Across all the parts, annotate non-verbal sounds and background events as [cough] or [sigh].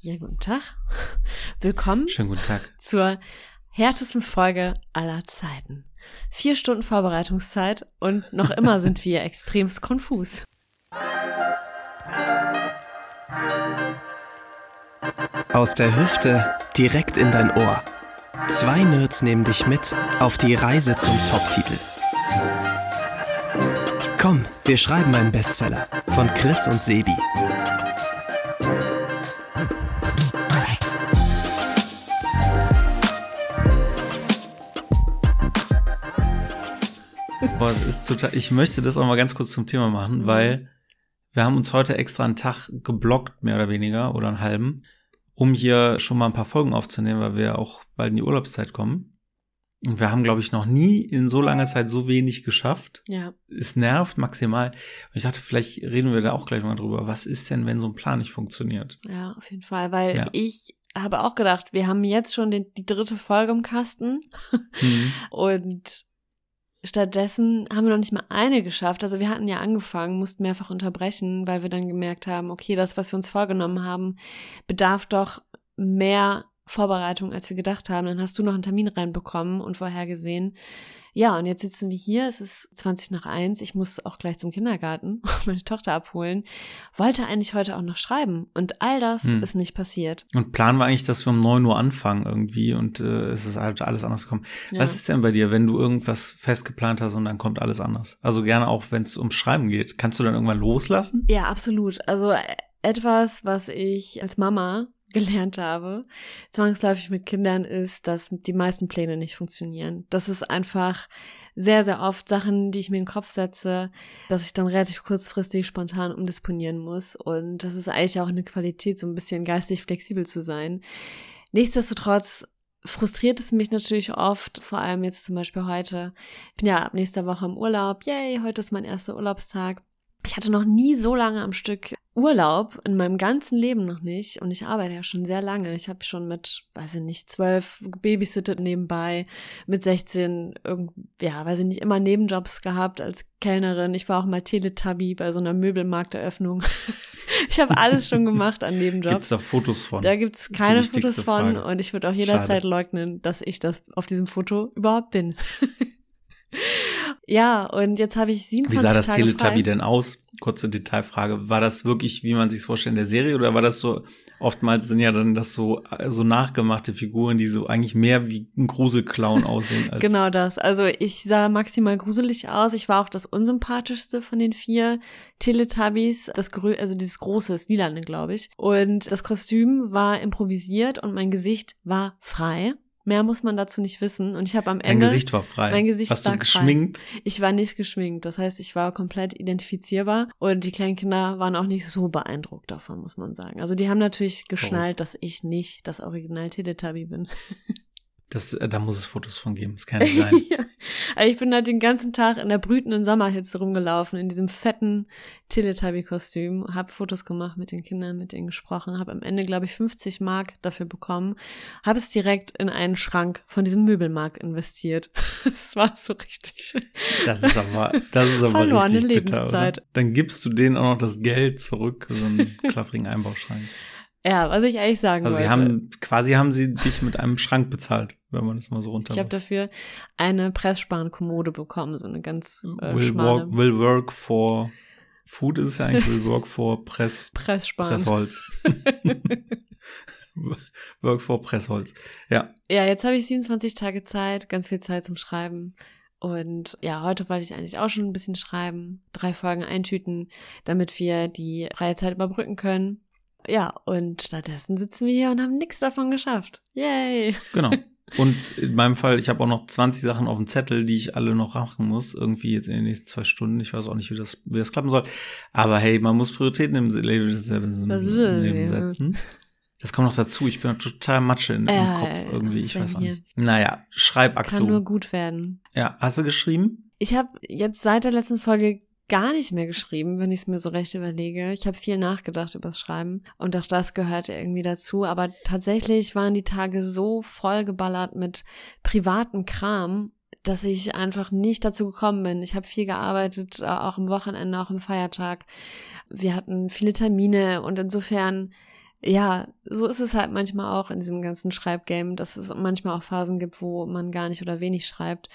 Ja, guten Tag. [laughs] Willkommen Schönen guten Tag. zur härtesten Folge aller Zeiten. Vier Stunden Vorbereitungszeit und noch immer [laughs] sind wir extremst konfus. Aus der Hüfte direkt in dein Ohr. Zwei Nerds nehmen dich mit auf die Reise zum Top-Titel. Komm, wir schreiben einen Bestseller von Chris und Sebi. Boah, es ist total, ich möchte das auch mal ganz kurz zum Thema machen, weil wir haben uns heute extra einen Tag geblockt, mehr oder weniger, oder einen halben, um hier schon mal ein paar Folgen aufzunehmen, weil wir auch bald in die Urlaubszeit kommen. Und wir haben, glaube ich, noch nie in so langer Zeit so wenig geschafft. Ja, Es nervt maximal. Und ich dachte, vielleicht reden wir da auch gleich mal drüber. Was ist denn, wenn so ein Plan nicht funktioniert? ja, auf jeden Fall, weil Ja. ich habe auch gedacht, wir haben jetzt schon den, die dritte Folge im Kasten Hm. [laughs] und stattdessen haben wir noch nicht mal eine geschafft. Also wir hatten ja angefangen, mussten mehrfach unterbrechen, weil wir dann gemerkt haben, okay, das, was wir uns vorgenommen haben, bedarf doch mehr Vorbereitung, als wir gedacht haben. Dann hast du noch einen Termin reinbekommen und vorhergesehen. Ja, und jetzt sitzen wir hier. Es ist 20 nach eins. Ich muss auch gleich zum Kindergarten [laughs] meine Tochter abholen. Wollte eigentlich heute auch noch schreiben. Und all das Hm. ist nicht passiert. Und planen wir eigentlich, dass wir um 9 Uhr anfangen irgendwie und äh, es ist halt alles anders gekommen. Ja. Was ist denn bei dir, wenn du irgendwas festgeplant hast und dann kommt alles anders? Also gerne auch, wenn es ums Schreiben geht. Kannst du dann irgendwann loslassen? Ja, absolut. Also äh, etwas, was ich als Mama gelernt habe, zwangsläufig mit Kindern, ist, dass die meisten Pläne nicht funktionieren. Das ist einfach sehr, sehr oft Sachen, die ich mir in den Kopf setze, dass ich dann relativ kurzfristig spontan umdisponieren muss. Und das ist eigentlich auch eine Qualität, so ein bisschen geistig flexibel zu sein. Nichtsdestotrotz frustriert es mich natürlich oft, vor allem jetzt zum Beispiel heute. Ich bin ja ab nächster Woche im Urlaub. Yay, heute ist mein erster Urlaubstag. Ich hatte noch nie so lange am Stück Urlaub in meinem ganzen Leben noch nicht und ich arbeite ja schon sehr lange. Ich habe schon mit, weiß ich nicht, zwölf babysittet nebenbei, mit 16, irgend, ja, weiß ich nicht, immer Nebenjobs gehabt als Kellnerin. Ich war auch mal Teletubby bei so einer Möbelmarkteröffnung. [laughs] ich habe alles schon gemacht an Gibt es Nebenjobs. da Fotos von? Da gibt's Die keine Fotos von Frage. und ich würde auch jederzeit Schade. leugnen, dass ich das auf diesem Foto überhaupt bin. [laughs] ja, und jetzt habe ich 27 Wie sah das Tage Teletubby frei. denn aus? Kurze Detailfrage. War das wirklich, wie man sich vorstellt, in der Serie oder war das so, oftmals sind ja dann das so, so nachgemachte Figuren, die so eigentlich mehr wie ein Gruselclown [laughs] aussehen als Genau das. Also ich sah maximal gruselig aus. Ich war auch das unsympathischste von den vier Teletubbies. Das grö also dieses große, das lilane, glaube ich. Und das Kostüm war improvisiert und mein Gesicht war frei. Mehr muss man dazu nicht wissen. Und ich habe am Dein Ende Gesicht war frei. Mein Gesicht Hast war du frei. geschminkt? Ich war nicht geschminkt. Das heißt, ich war komplett identifizierbar und die kleinen Kinder waren auch nicht so beeindruckt davon, muss man sagen. Also die haben natürlich geschnallt, dass ich nicht das Original Teletubby bin. [laughs] Das, äh, da muss es Fotos von geben. Das kann nicht [laughs] sein. ja. Also ich bin halt den ganzen Tag in der brütenden Sommerhitze rumgelaufen, in diesem fetten Teletubby-Kostüm, habe Fotos gemacht mit den Kindern, mit denen gesprochen, habe am Ende, glaube ich, 50 Mark dafür bekommen, habe es direkt in einen Schrank von diesem Möbelmarkt investiert. [laughs] Es war so richtig. Das ist aber, das ist aber Verlorene richtig bitter, oder? Lebenszeit. Dann gibst du denen auch noch das Geld zurück, so einen [laughs] klaffrigen Einbauschrank. Ja, was ich eigentlich sagen Also sie wollte. haben, quasi haben sie dich mit einem Schrank bezahlt, wenn man das mal so runter Ich habe dafür eine Pressspankommode bekommen, so eine ganz äh, will, schmale work, will work for Food ist es ja eigentlich, will work for Press, [laughs] Pressspan. Pressholz. [laughs] work for Pressholz. Ja, Ja, jetzt habe ich 27 Tage Zeit, ganz viel Zeit zum Schreiben. Und ja, heute wollte ich eigentlich auch schon ein bisschen schreiben, drei Folgen eintüten, damit wir die freie Zeit überbrücken können. Ja, und stattdessen sitzen wir hier und haben nichts davon geschafft. Yay! genau. [laughs] Und in meinem Fall, ich habe auch noch 20 Sachen auf dem Zettel, die ich alle noch machen muss, irgendwie jetzt in den nächsten zwei Stunden. Ich weiß auch nicht, wie das, wie das klappen soll. Aber hey, man muss Prioritäten im Leben, im setzen. Das kommt noch dazu. Ich bin total Matsche in, im Ja, Kopf irgendwie. Ich weiß auch nicht. Naja, Schreibaktu. Kann nur gut werden. Ja, hast du geschrieben? Ich habe jetzt seit der letzten Folge gar nicht mehr geschrieben, wenn ich es mir so recht überlege. Ich habe viel nachgedacht übers Schreiben und auch das gehörte irgendwie dazu. Aber tatsächlich waren die Tage so vollgeballert mit privaten Kram, dass ich einfach nicht dazu gekommen bin. Ich habe viel gearbeitet, äh, auch am Wochenende, auch am Feiertag. Wir hatten viele Termine und insofern ja, so ist es halt manchmal auch in diesem ganzen Schreibgame, dass es manchmal auch Phasen gibt, wo man gar nicht oder wenig schreibt.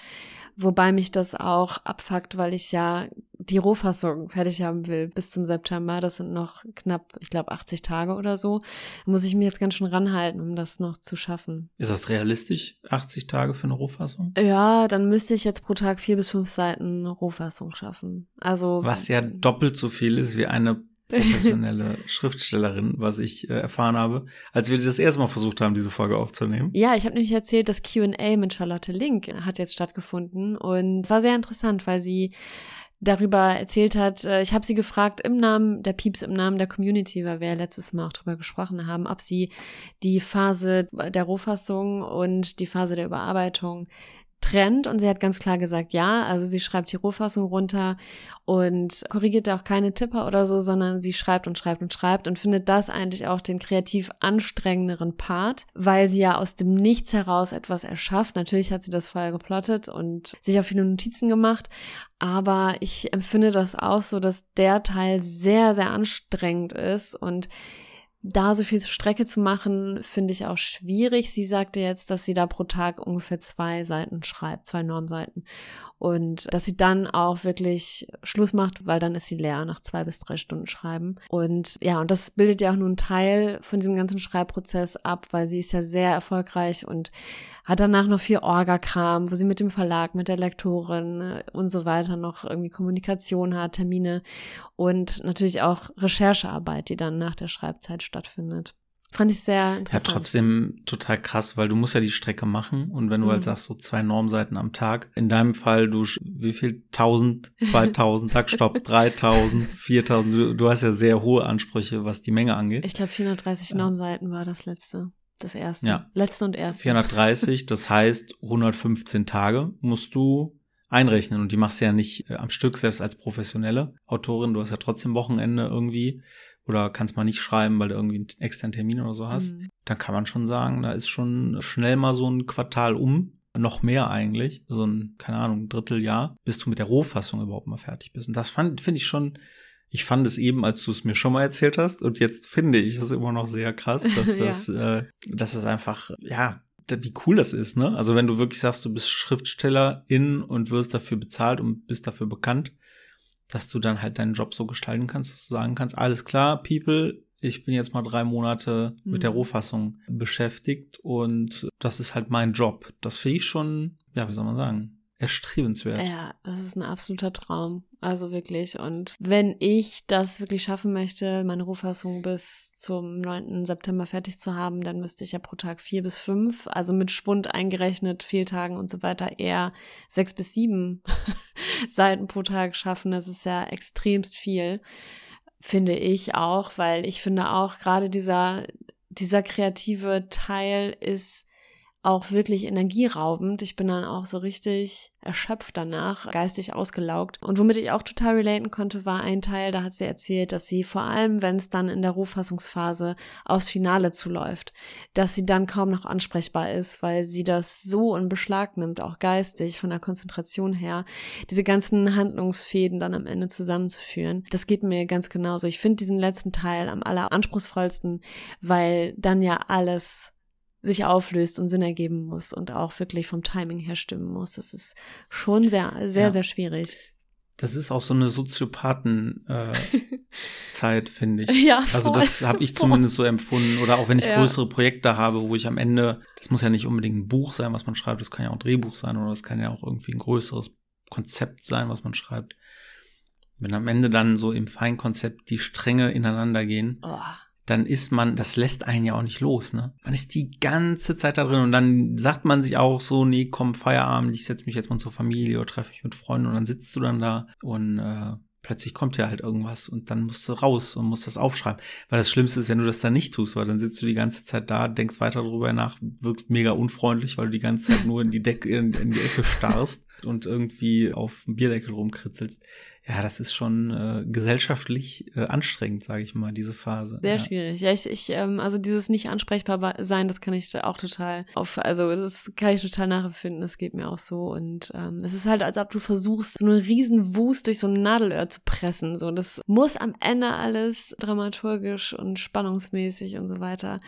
Wobei mich das auch abfuckt, weil ich ja die Rohfassung fertig haben will bis zum September. Das sind noch knapp, ich glaube, 80 Tage oder so. Muss ich mir jetzt ganz schön ranhalten, um das noch zu schaffen. Ist das realistisch, 80 Tage für eine Rohfassung? Ja, dann müsste ich jetzt pro Tag vier bis fünf Seiten Rohfassung schaffen. Also. Was ja doppelt so viel ist wie eine professionelle [laughs] Schriftstellerin, was ich äh, erfahren habe, als wir das erste Mal versucht haben, diese Folge aufzunehmen. Ja, ich habe nämlich erzählt, das Q&A mit Charlotte Link hat jetzt stattgefunden und es war sehr interessant, weil sie darüber erzählt hat, äh, ich habe sie gefragt im Namen der Pieps, im Namen der Community, weil wir ja letztes Mal auch drüber gesprochen haben, ob sie die Phase der Rohfassung und die Phase der Überarbeitung trennt und sie hat ganz klar gesagt, ja, also sie schreibt die Rohfassung runter und korrigiert auch keine Tipper oder so, sondern sie schreibt und schreibt und schreibt und findet das eigentlich auch den kreativ anstrengenderen Part, weil sie ja aus dem Nichts heraus etwas erschafft. Natürlich hat sie das vorher geplottet und sich auch viele Notizen gemacht, aber ich empfinde das auch so, dass der Teil sehr, sehr anstrengend ist und da so viel Strecke zu machen, finde ich auch schwierig. Sie sagte jetzt, dass sie da pro Tag ungefähr zwei Seiten schreibt, zwei Normseiten. Und dass sie dann auch wirklich Schluss macht, weil dann ist sie leer nach zwei bis drei Stunden Schreiben. Und ja, und das bildet ja auch nur einen Teil von diesem ganzen Schreibprozess ab, weil sie ist ja sehr erfolgreich und hat danach noch viel Orga-Kram, wo sie mit dem Verlag, mit der Lektorin äh, und so weiter noch irgendwie Kommunikation hat, Termine und natürlich auch Recherchearbeit, die dann nach der Schreibzeit stattfindet. Fand ich sehr interessant. Ja, trotzdem total krass, weil du musst ja die Strecke machen und wenn du halt mhm. halt sagst, so zwei Normseiten am Tag, in deinem Fall, du, wie viel? 1000, 2000, sag stopp, [laughs] 3000, 4000, du, du hast ja sehr hohe Ansprüche, was die Menge angeht. Ich glaube 430 ja. Normseiten war das letzte. Das erste. Ja. Letzte und erste. 430, [laughs] das heißt 115 Tage musst du einrechnen und die machst du ja nicht äh, am Stück, selbst als professionelle Autorin. Du hast ja trotzdem Wochenende irgendwie oder kannst mal nicht schreiben, weil du irgendwie einen externen Termin oder so hast. Mhm. Dann kann man schon sagen, da ist schon schnell mal so ein Quartal um. Noch mehr eigentlich, so ein, keine Ahnung, Dritteljahr, bis du mit der Rohfassung überhaupt mal fertig bist. Und das finde ich schon ich fand es eben, als du es mir schon mal erzählt hast, und jetzt finde ich es immer noch sehr krass, [laughs] dass das, ja. äh, dass es einfach, ja, wie cool das ist, ne? Also wenn du wirklich sagst, du bist Schriftstellerin und wirst dafür bezahlt und bist dafür bekannt, dass du dann halt deinen Job so gestalten kannst, dass du sagen kannst, alles klar, People, ich bin jetzt mal drei Monate mhm. mit der mhm. Rohfassung beschäftigt und das ist halt mein Job. Das finde ich schon, ja, wie soll man sagen, erstrebenswert. Ja, das ist ein absoluter Traum. Also wirklich. Und wenn ich das wirklich schaffen möchte, meine Rohfassung bis zum 9. September fertig zu haben, dann müsste ich ja pro Tag vier bis fünf, also mit Schwund eingerechnet, Fehltagen und so weiter, eher sechs bis sieben [laughs] Seiten pro Tag schaffen. Das ist ja extremst viel, finde ich auch, weil ich finde auch gerade dieser, dieser kreative Teil ist auch wirklich energieraubend. Ich bin dann auch so richtig erschöpft danach, geistig ausgelaugt. Und womit ich auch total relaten konnte, war ein Teil, da hat sie erzählt, dass sie vor allem, wenn es dann in der Rohfassungsphase aufs Finale zuläuft, dass sie dann kaum noch ansprechbar ist, weil sie das so in Beschlag nimmt, auch geistig, von der Konzentration her, diese ganzen Handlungsfäden dann am Ende zusammenzuführen. Das geht mir ganz genauso. Ich finde diesen letzten Teil am aller anspruchsvollsten, weil dann ja alles sich auflöst und Sinn ergeben muss und auch wirklich vom Timing her stimmen muss. Das ist schon sehr, sehr, ja. sehr schwierig. Das ist auch so eine Soziopathen-Zeit, [laughs] äh, finde ich. Ja, voll, also das habe ich zumindest so empfunden. Oder auch wenn ich ja. größere Projekte habe, wo ich am Ende, das muss ja nicht unbedingt ein Buch sein, was man schreibt, das kann ja auch ein Drehbuch sein oder das kann ja auch irgendwie ein größeres Konzept sein, was man schreibt. Wenn am Ende dann so im Feinkonzept die Stränge ineinander gehen, oh dann ist man, das lässt einen ja auch nicht los, ne? Man ist die ganze Zeit da drin und dann sagt man sich auch so, nee, komm, Feierabend, ich setze mich jetzt mal zur Familie oder treffe mich mit Freunden und dann sitzt du dann da und äh, plötzlich kommt ja halt irgendwas und dann musst du raus und musst das aufschreiben. Weil das Schlimmste ist, wenn du das dann nicht tust, weil dann sitzt du die ganze Zeit da, denkst weiter darüber nach, wirkst mega unfreundlich, weil du die ganze Zeit nur in die Decke, in, in die Ecke starrst und irgendwie auf dem Bierdeckel rumkritzelst. Ja, das ist schon äh, gesellschaftlich äh, anstrengend, sage ich mal, diese Phase. Sehr ja. schwierig. Ja, ich, ich ähm, also dieses nicht ansprechbar sein, das kann ich auch total auf, also das kann ich total nachempfinden. Das geht mir auch so und ähm, es ist halt, als ob du versuchst, so einen riesen Wust durch so ein Nadelöhr zu pressen. So, das muss am Ende alles dramaturgisch und spannungsmäßig und so weiter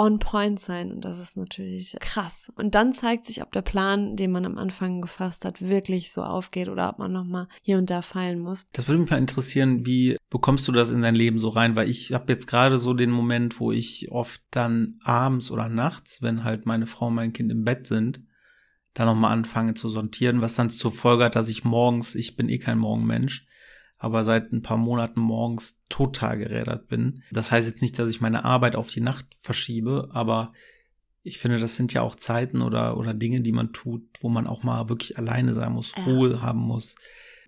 on point sein und das ist natürlich krass. Und dann zeigt sich, ob der Plan, den man am Anfang gefasst hat, wirklich so aufgeht oder ob man nochmal hier und da feilen muss. Das würde mich mal interessieren, wie bekommst du das in dein Leben so rein? Weil ich habe jetzt gerade so den Moment, wo ich oft dann abends oder nachts, wenn halt meine Frau und mein Kind im Bett sind, dann nochmal anfange zu sortieren, was dann zur Folge hat, dass ich morgens, ich bin eh kein Morgenmensch, aber seit ein paar Monaten morgens total gerädert bin. Das heißt jetzt nicht, dass ich meine Arbeit auf die Nacht verschiebe, aber ich finde, das sind ja auch Zeiten oder, oder Dinge, die man tut, wo man auch mal wirklich alleine sein muss, ja. Ruhe haben muss.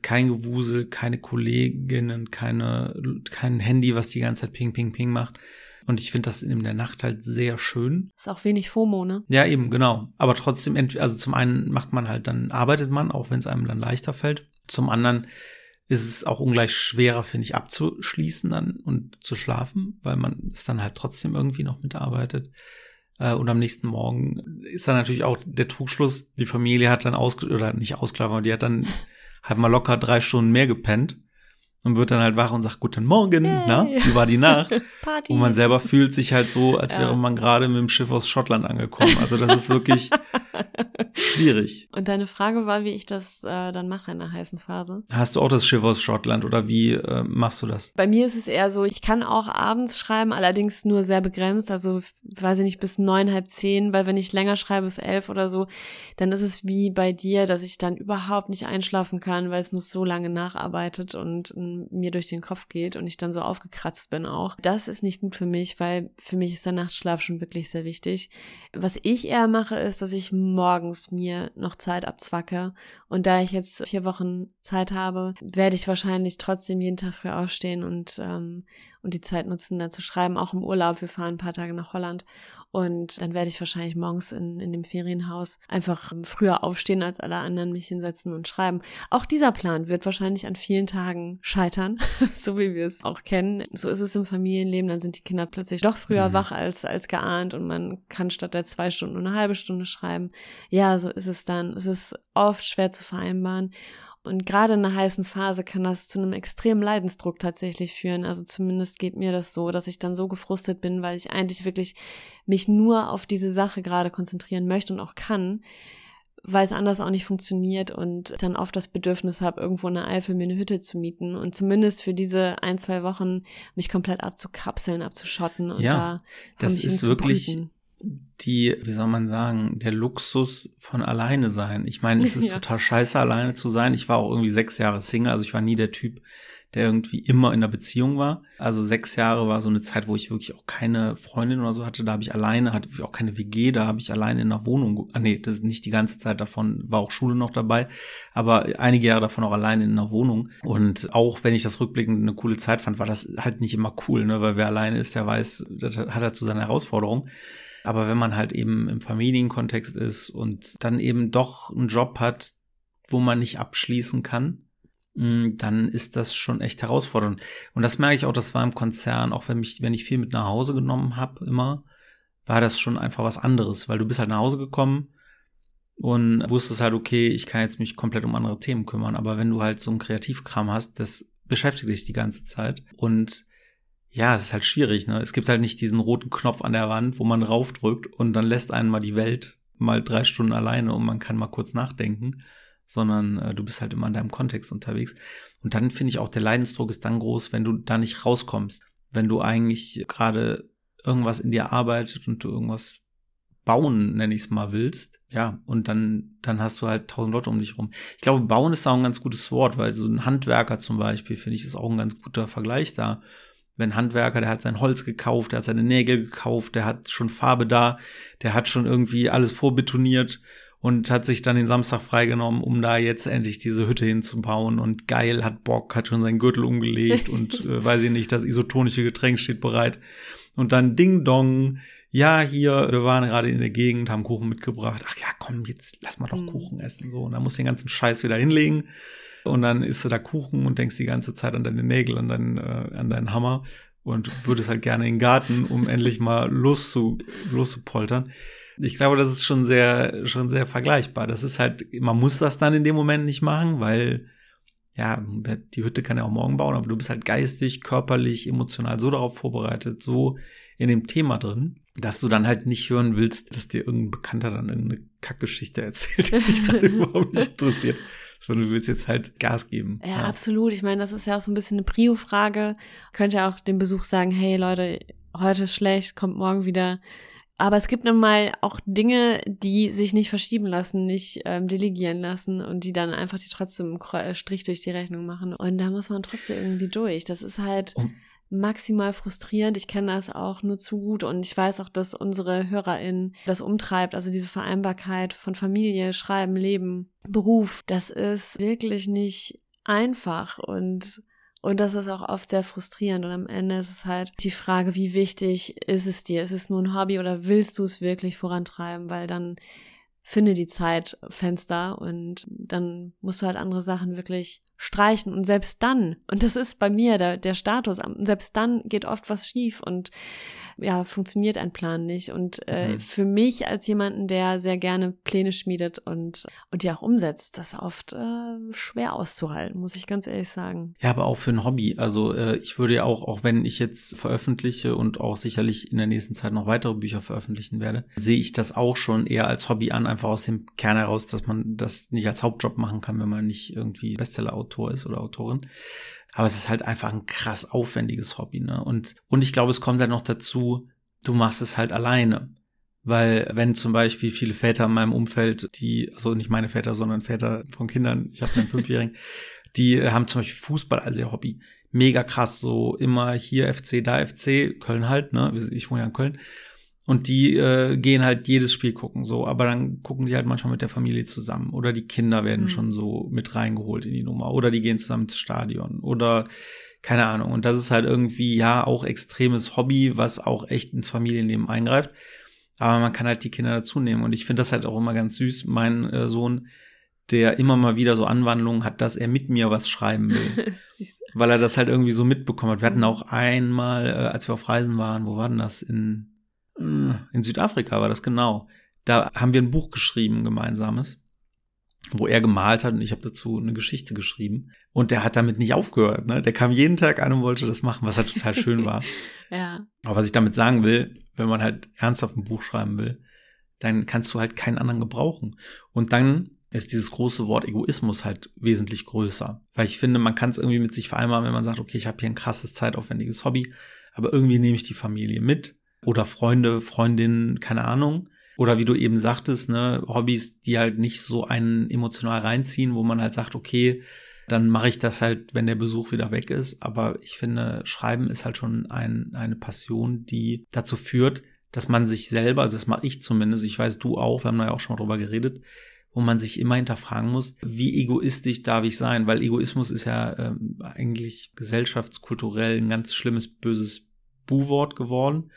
Kein Gewusel, keine Kolleginnen, keine, kein Handy, was die ganze Zeit ping, ping, ping macht. Und ich finde das in der Nacht halt sehr schön. Ist auch wenig FOMO, ne? Ja, eben, genau. Aber trotzdem, also zum einen macht man halt dann, arbeitet man, auch wenn es einem dann leichter fällt. Zum anderen ist es auch ungleich schwerer, finde ich, abzuschließen dann und zu schlafen, weil man es dann halt trotzdem irgendwie noch mitarbeitet. Äh, und am nächsten Morgen ist dann natürlich auch der Trugschluss, die Familie hat dann aus oder nicht aber die hat dann [laughs] halt mal locker drei Stunden mehr gepennt und wird dann halt wach und sagt Guten Morgen, hey. na, wie war die Nacht? [laughs] Party. Und man selber fühlt sich halt so, [laughs] als wäre ja. man gerade mit dem Schiff aus Schottland angekommen. Also das ist wirklich [laughs] schwierig. Und deine Frage war, wie ich das äh, dann mache in der heißen Phase. Hast du auch das Schiff aus Schottland oder wie äh, machst du das? Bei mir ist es eher so, ich kann auch abends schreiben, allerdings nur sehr begrenzt, also weiß ich nicht, bis neun, halb zehn, weil wenn ich länger schreibe, bis elf oder so, dann ist es wie bei dir, dass ich dann überhaupt nicht einschlafen kann, weil es nur so lange nacharbeitet und mir durch den Kopf geht und ich dann so aufgekratzt bin auch. Das ist nicht gut für mich, weil für mich ist der Nachtschlaf schon wirklich sehr wichtig. Was ich eher mache, ist, dass ich morgens mir noch Zeit abzwacke. Und da ich jetzt vier Wochen Zeit habe, werde ich wahrscheinlich trotzdem jeden Tag früh aufstehen und, ähm, und die Zeit nutzen, da zu schreiben, auch im Urlaub. Wir fahren ein paar Tage nach Holland und dann werde ich wahrscheinlich morgens in, in dem Ferienhaus einfach früher aufstehen als alle anderen, mich hinsetzen und schreiben. Auch dieser Plan wird wahrscheinlich an vielen Tagen scheitern, [laughs] so wie wir es auch kennen. So ist es im Familienleben. Dann sind die Kinder plötzlich doch früher mhm. wach als, als geahnt und man kann statt der zwei Stunden nur eine halbe Stunde schreiben. Ja, so ist es dann. Es ist oft schwer zu vereinbaren. Und gerade in einer heißen Phase kann das zu einem extremen Leidensdruck tatsächlich führen. Also zumindest geht mir das so, dass ich dann so gefrustet bin, weil ich eigentlich wirklich mich nur auf diese Sache gerade konzentrieren möchte und auch kann, weil es anders auch nicht funktioniert und dann oft das Bedürfnis habe, irgendwo in der Eifel mir eine Hütte zu mieten und zumindest für diese ein, zwei Wochen mich komplett abzukapseln, abzuschotten und ja, da das ist wirklich die, wie soll man sagen, der Luxus von alleine sein. Ich meine, es ist [laughs] ja. total scheiße, alleine zu sein. Ich war auch irgendwie sechs Jahre Single, also ich war nie der Typ, der irgendwie immer in einer Beziehung war. Also sechs Jahre war so eine Zeit, wo ich wirklich auch keine Freundin oder so hatte. Da habe ich alleine, hatte auch keine WG, da habe ich alleine in einer Wohnung, ah nee, das ist nicht die ganze Zeit davon, war auch Schule noch dabei, aber einige Jahre davon auch alleine in einer Wohnung. Und auch wenn ich das rückblickend eine coole Zeit fand, war das halt nicht immer cool, ne? weil wer alleine ist, der weiß, das hat er zu seiner Herausforderung. Aber wenn man halt eben im Familienkontext ist und dann eben doch einen Job hat, wo man nicht abschließen kann, mm, dann ist das schon echt herausfordernd. Und das merke ich auch, das war im Konzern, auch wenn, mich, wenn ich viel mit nach Hause genommen habe, immer, war das schon einfach was anderes, weil du bist halt nach Hause gekommen und wusstest halt, okay, ich kann jetzt mich komplett um andere Themen kümmern. Aber wenn du halt so einen Kreativkram hast, das beschäftigt dich die ganze Zeit. Und ja, es ist halt schwierig, ne? Es gibt halt nicht diesen roten Knopf an der Wand, wo man raufdrückt und dann lässt einen mal die Welt mal drei Stunden alleine und man kann mal kurz nachdenken, sondern äh, du bist halt immer in deinem Kontext unterwegs. Und dann finde ich auch, der Leidensdruck ist dann groß, wenn du da nicht rauskommst. Wenn du eigentlich gerade irgendwas in dir arbeitet und du irgendwas bauen, nenne ich es mal, willst, ja, und dann, dann hast du halt tausend Leute um dich rum. Ich glaube, bauen ist auch ein ganz gutes Wort, weil so ein Handwerker zum Beispiel, finde ich, ist auch ein ganz guter Vergleich da wenn Handwerker, der hat sein Holz gekauft, der hat seine Nägel gekauft, der hat schon Farbe da, der hat schon irgendwie alles vorbetoniert und hat sich dann den Samstag freigenommen, um da jetzt endlich diese Hütte hinzubauen und geil, hat Bock, hat schon seinen Gürtel umgelegt und [laughs] äh, weiß ich nicht, das isotonische Getränk steht bereit. Und dann Ding Dong, ja, hier, wir waren gerade in der Gegend, haben Kuchen mitgebracht. Ach ja, komm, jetzt lass mal doch Mhm. Kuchen essen. So, und dann musst du den ganzen Scheiß wieder hinlegen. Und dann isst du da Kuchen und denkst die ganze Zeit an deine Nägel, an deinen, äh, an deinen Hammer und würdest halt gerne in den Garten, um [laughs] endlich mal loszu, loszupoltern. Ich glaube, das ist schon sehr, schon sehr vergleichbar. Das ist halt, man muss das dann in dem Moment nicht machen, weil, ja, die Hütte kann ja auch morgen bauen, aber du bist halt geistig, körperlich, emotional so darauf vorbereitet, so in dem Thema drin, dass du dann halt nicht hören willst, dass dir irgendein Bekannter dann irgendeine Kackgeschichte erzählt, die dich gerade [laughs] überhaupt nicht interessiert. Sondern du willst jetzt halt Gas geben. Ja, absolut. Ich meine, das ist ja auch so ein bisschen eine Prio-Frage. Könnt ja auch dem Besuch sagen, hey Leute, heute ist schlecht, kommt morgen wieder. Aber es gibt nun mal auch Dinge, die sich nicht verschieben lassen, nicht ähm, delegieren lassen und die dann einfach die trotzdem einen Strich durch die Rechnung machen. Und da muss man trotzdem irgendwie durch. Das ist halt Und- maximal frustrierend. Ich kenne das auch nur zu gut und ich weiß auch, dass unsere HörerInnen das umtreibt. Also diese Vereinbarkeit von Familie, Schreiben, Leben, Beruf, das ist wirklich nicht einfach und und das ist auch oft sehr frustrierend. Und am Ende ist es halt die Frage, wie wichtig ist es dir? Ist es nur ein Hobby oder willst du es wirklich vorantreiben? Weil dann finde die Zeitfenster und dann musst du halt andere Sachen wirklich streichen. Und selbst dann, und das ist bei mir der, der Status, selbst dann geht oft was schief und ja, funktioniert ein Plan nicht. Und äh, Mhm. für mich als jemanden, der sehr gerne Pläne schmiedet und, und die auch umsetzt, das ist oft äh, schwer auszuhalten, muss ich ganz ehrlich sagen. Ja, aber auch für ein Hobby. Also äh, ich würde ja auch, auch wenn ich jetzt veröffentliche und auch sicherlich in der nächsten Zeit noch weitere Bücher veröffentlichen werde, sehe ich das auch schon eher als Hobby an, einfach aus dem Kern heraus, dass man das nicht als Hauptjob machen kann, wenn man nicht irgendwie Bestseller-Autor ist oder Autorin. Aber es ist halt einfach ein krass aufwendiges Hobby, ne? Und, und ich glaube, es kommt dann noch dazu, du machst es halt alleine. Weil wenn zum Beispiel viele Väter in meinem Umfeld, die, also nicht meine Väter, sondern Väter von Kindern, ich habe einen Fünfjährigen, [laughs] die haben zum Beispiel Fußball als ihr Hobby. Mega krass, so immer hier FC, da FC, Köln halt, ne? Ich wohne ja in Köln. Und die äh, gehen halt jedes Spiel gucken, so, aber dann gucken die halt manchmal mit der Familie zusammen. Oder die Kinder werden Mhm. schon so mit reingeholt in die Nummer. Oder die gehen zusammen ins Stadion. Oder keine Ahnung. Und das ist halt irgendwie, ja, auch extremes Hobby, was auch echt ins Familienleben eingreift. Aber man kann halt die Kinder dazu nehmen. Und ich finde das halt auch immer ganz süß. Mein äh, Sohn, der immer mal wieder so Anwandlungen hat, dass er mit mir was schreiben will. [laughs] Weil er das halt irgendwie so mitbekommen hat. Wir hatten Mhm. auch einmal, äh, als wir auf Reisen waren, wo war denn das? In, in Südafrika war das genau. Da haben wir ein Buch geschrieben, gemeinsames, wo er gemalt hat und ich habe dazu eine Geschichte geschrieben. Und der hat damit nicht aufgehört. Ne? Der kam jeden Tag an und wollte das machen, was halt total schön war. [laughs] Ja. Aber was ich damit sagen will, wenn man halt ernsthaft ein Buch schreiben will, dann kannst du halt keinen anderen gebrauchen. Und dann ist dieses große Wort Egoismus halt wesentlich größer. Weil ich finde, man kann es irgendwie mit sich vereinbaren, wenn man sagt, okay, ich habe hier ein krasses, zeitaufwendiges Hobby, aber irgendwie nehme ich die Familie mit oder Freunde, Freundinnen, keine Ahnung. Oder wie du eben sagtest, ne, Hobbys, die halt nicht so einen emotional reinziehen, wo man halt sagt, okay, dann mache ich das halt, wenn der Besuch wieder weg ist. Aber ich finde, Schreiben ist halt schon ein, eine Passion, die dazu führt, dass man sich selber, also das mache ich zumindest, ich weiß du auch, wir haben da ja auch schon mal drüber geredet, wo man sich immer hinterfragen muss, wie egoistisch darf ich sein? Weil Egoismus ist ja ähm, eigentlich gesellschaftskulturell ein ganz schlimmes, böses Bu-Wort geworden.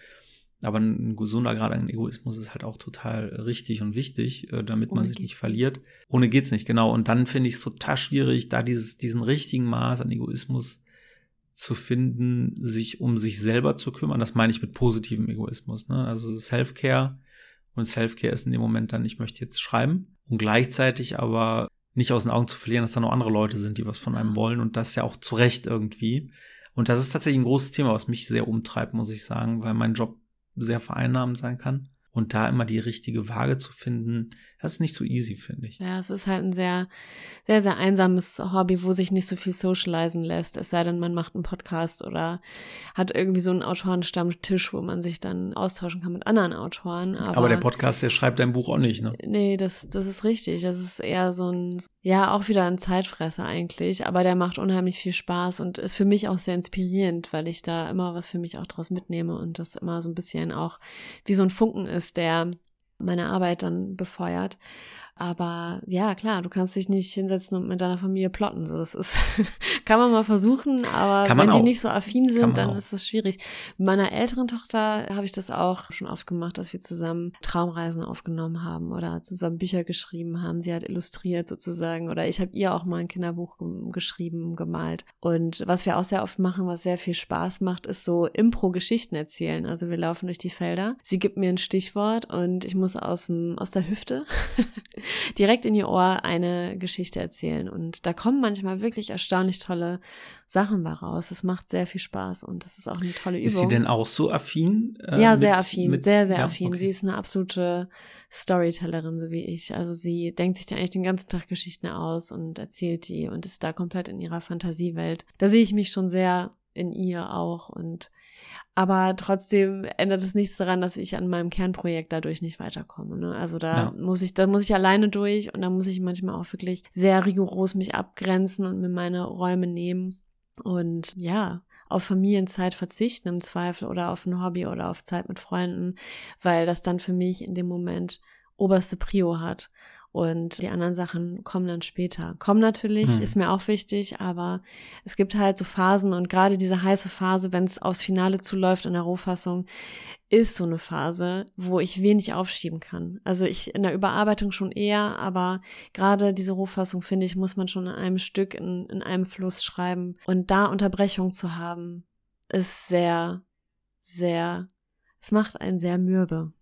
Aber ein gesunder Grad an Egoismus ist halt auch total richtig und wichtig, äh, damit man Ohne sich geht's nicht verliert. Ohne geht's nicht, genau. Und dann finde ich es total schwierig, da dieses, diesen richtigen Maß an Egoismus zu finden, sich um sich selber zu kümmern. Das meine ich mit positivem Egoismus. Ne? Also Self-Care und Self-Care ist in dem Moment dann, ich möchte jetzt schreiben und gleichzeitig aber nicht aus den Augen zu verlieren, dass da noch andere Leute sind, die was von einem wollen und das ja auch zu Recht irgendwie. Und das ist tatsächlich ein großes Thema, was mich sehr umtreibt, muss ich sagen, weil mein Job sehr vereinnahmend sein kann. Und da immer die richtige Waage zu finden, das ist nicht so easy, finde ich. Ja, es ist halt ein sehr, sehr, sehr einsames Hobby, wo sich nicht so viel socialisen lässt. Es sei denn, man macht einen Podcast oder hat irgendwie so einen Autorenstammtisch, wo man sich dann austauschen kann mit anderen Autoren. Aber, Aber der Podcast, der schreibt dein Buch auch nicht, ne? Nee, das, das ist richtig. Das ist eher so ein, ja, auch wieder ein Zeitfresser eigentlich. Aber der macht unheimlich viel Spaß und ist für mich auch sehr inspirierend, weil ich da immer was für mich auch draus mitnehme und das immer so ein bisschen auch wie so ein Funken ist, der meine Arbeit dann befeuert. Aber ja, klar, du kannst dich nicht hinsetzen und mit deiner Familie plotten. So, das ist, [laughs] kann man mal versuchen, aber wenn die nicht so affin sind, dann auch. ist das schwierig. Mit meiner älteren Tochter habe ich das auch schon oft gemacht, dass wir zusammen Traumreisen aufgenommen haben oder zusammen Bücher geschrieben haben. Sie hat illustriert sozusagen oder ich habe ihr auch mal ein Kinderbuch geschrieben, gemalt. Und was wir auch sehr oft machen, was sehr viel Spaß macht, ist so Impro-Geschichten erzählen. Also wir laufen durch die Felder. Sie gibt mir ein Stichwort und ich muss aus, dem, aus der Hüfte [laughs] [laughs] direkt in ihr Ohr eine Geschichte erzählen. Und da kommen manchmal wirklich erstaunlich tolle Sachen bei raus. Es macht sehr viel Spaß und das ist auch eine tolle Übung. Ist sie denn auch so affin? Äh, ja, sehr affin, mit, sehr, sehr ja, affin. Okay. Sie ist eine absolute Storytellerin, so wie ich. Also sie denkt sich da eigentlich den ganzen Tag Geschichten aus und erzählt die und ist da komplett in ihrer Fantasiewelt. Da sehe ich mich schon sehr in ihr auch und aber trotzdem ändert es nichts daran, dass ich an meinem Kernprojekt dadurch nicht weiterkomme. Ne? Also da ja. muss ich, da muss ich alleine durch und da muss ich manchmal auch wirklich sehr rigoros mich abgrenzen und mir meine Räume nehmen. Und ja, auf Familienzeit verzichten im Zweifel oder auf ein Hobby oder auf Zeit mit Freunden, weil das dann für mich in dem Moment oberste Prio hat. Und die anderen Sachen kommen dann später. Kommen natürlich, hm. ist mir auch wichtig, aber es gibt halt so Phasen und gerade diese heiße Phase, wenn es aufs Finale zuläuft in der Rohfassung, ist so eine Phase, wo ich wenig aufschieben kann. Also ich in der Überarbeitung schon eher, aber gerade diese Rohfassung, finde ich, muss man schon in einem Stück, in, in einem Fluss schreiben. Und da Unterbrechung zu haben, ist sehr, sehr, es macht einen sehr mürbe.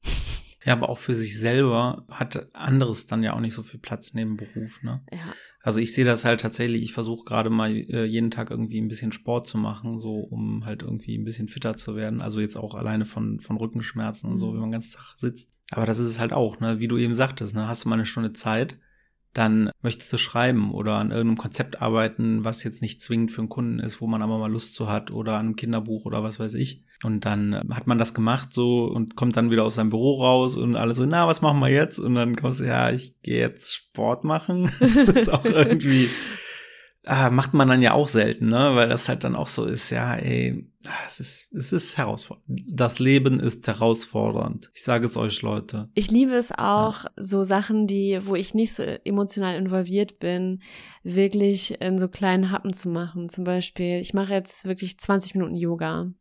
Ja, aber auch für sich selber hat anderes dann ja auch nicht so viel Platz neben Beruf, ne? Ja. Also ich sehe das halt tatsächlich, ich versuche gerade mal äh, jeden Tag irgendwie ein bisschen Sport zu machen, so um halt irgendwie ein bisschen fitter zu werden. Also jetzt auch alleine von, von Rückenschmerzen und so, mhm. wenn man den ganzen Tag sitzt. Aber das ist es halt auch, ne? Wie du eben sagtest, ne? Hast du mal eine Stunde Zeit, dann möchtest du schreiben oder an irgendeinem Konzept arbeiten, was jetzt nicht zwingend für einen Kunden ist, wo man aber mal Lust zu hat oder an einem Kinderbuch oder was weiß ich. Und dann hat man das gemacht so und kommt dann wieder aus seinem Büro raus und alle so, na, was machen wir jetzt? Und dann kommst du, ja, ich gehe jetzt Sport machen. [laughs] das ist auch irgendwie ah, macht man dann ja auch selten, ne? Weil das halt dann auch so ist, ja, ey, ah, es ist, es ist herausfordernd. Das Leben ist herausfordernd. Ich sage es euch, Leute. Ich liebe es auch, ja. so Sachen, die, wo ich nicht so emotional involviert bin, wirklich in so kleinen Happen zu machen. Zum Beispiel, ich mache jetzt wirklich 20 Minuten Yoga.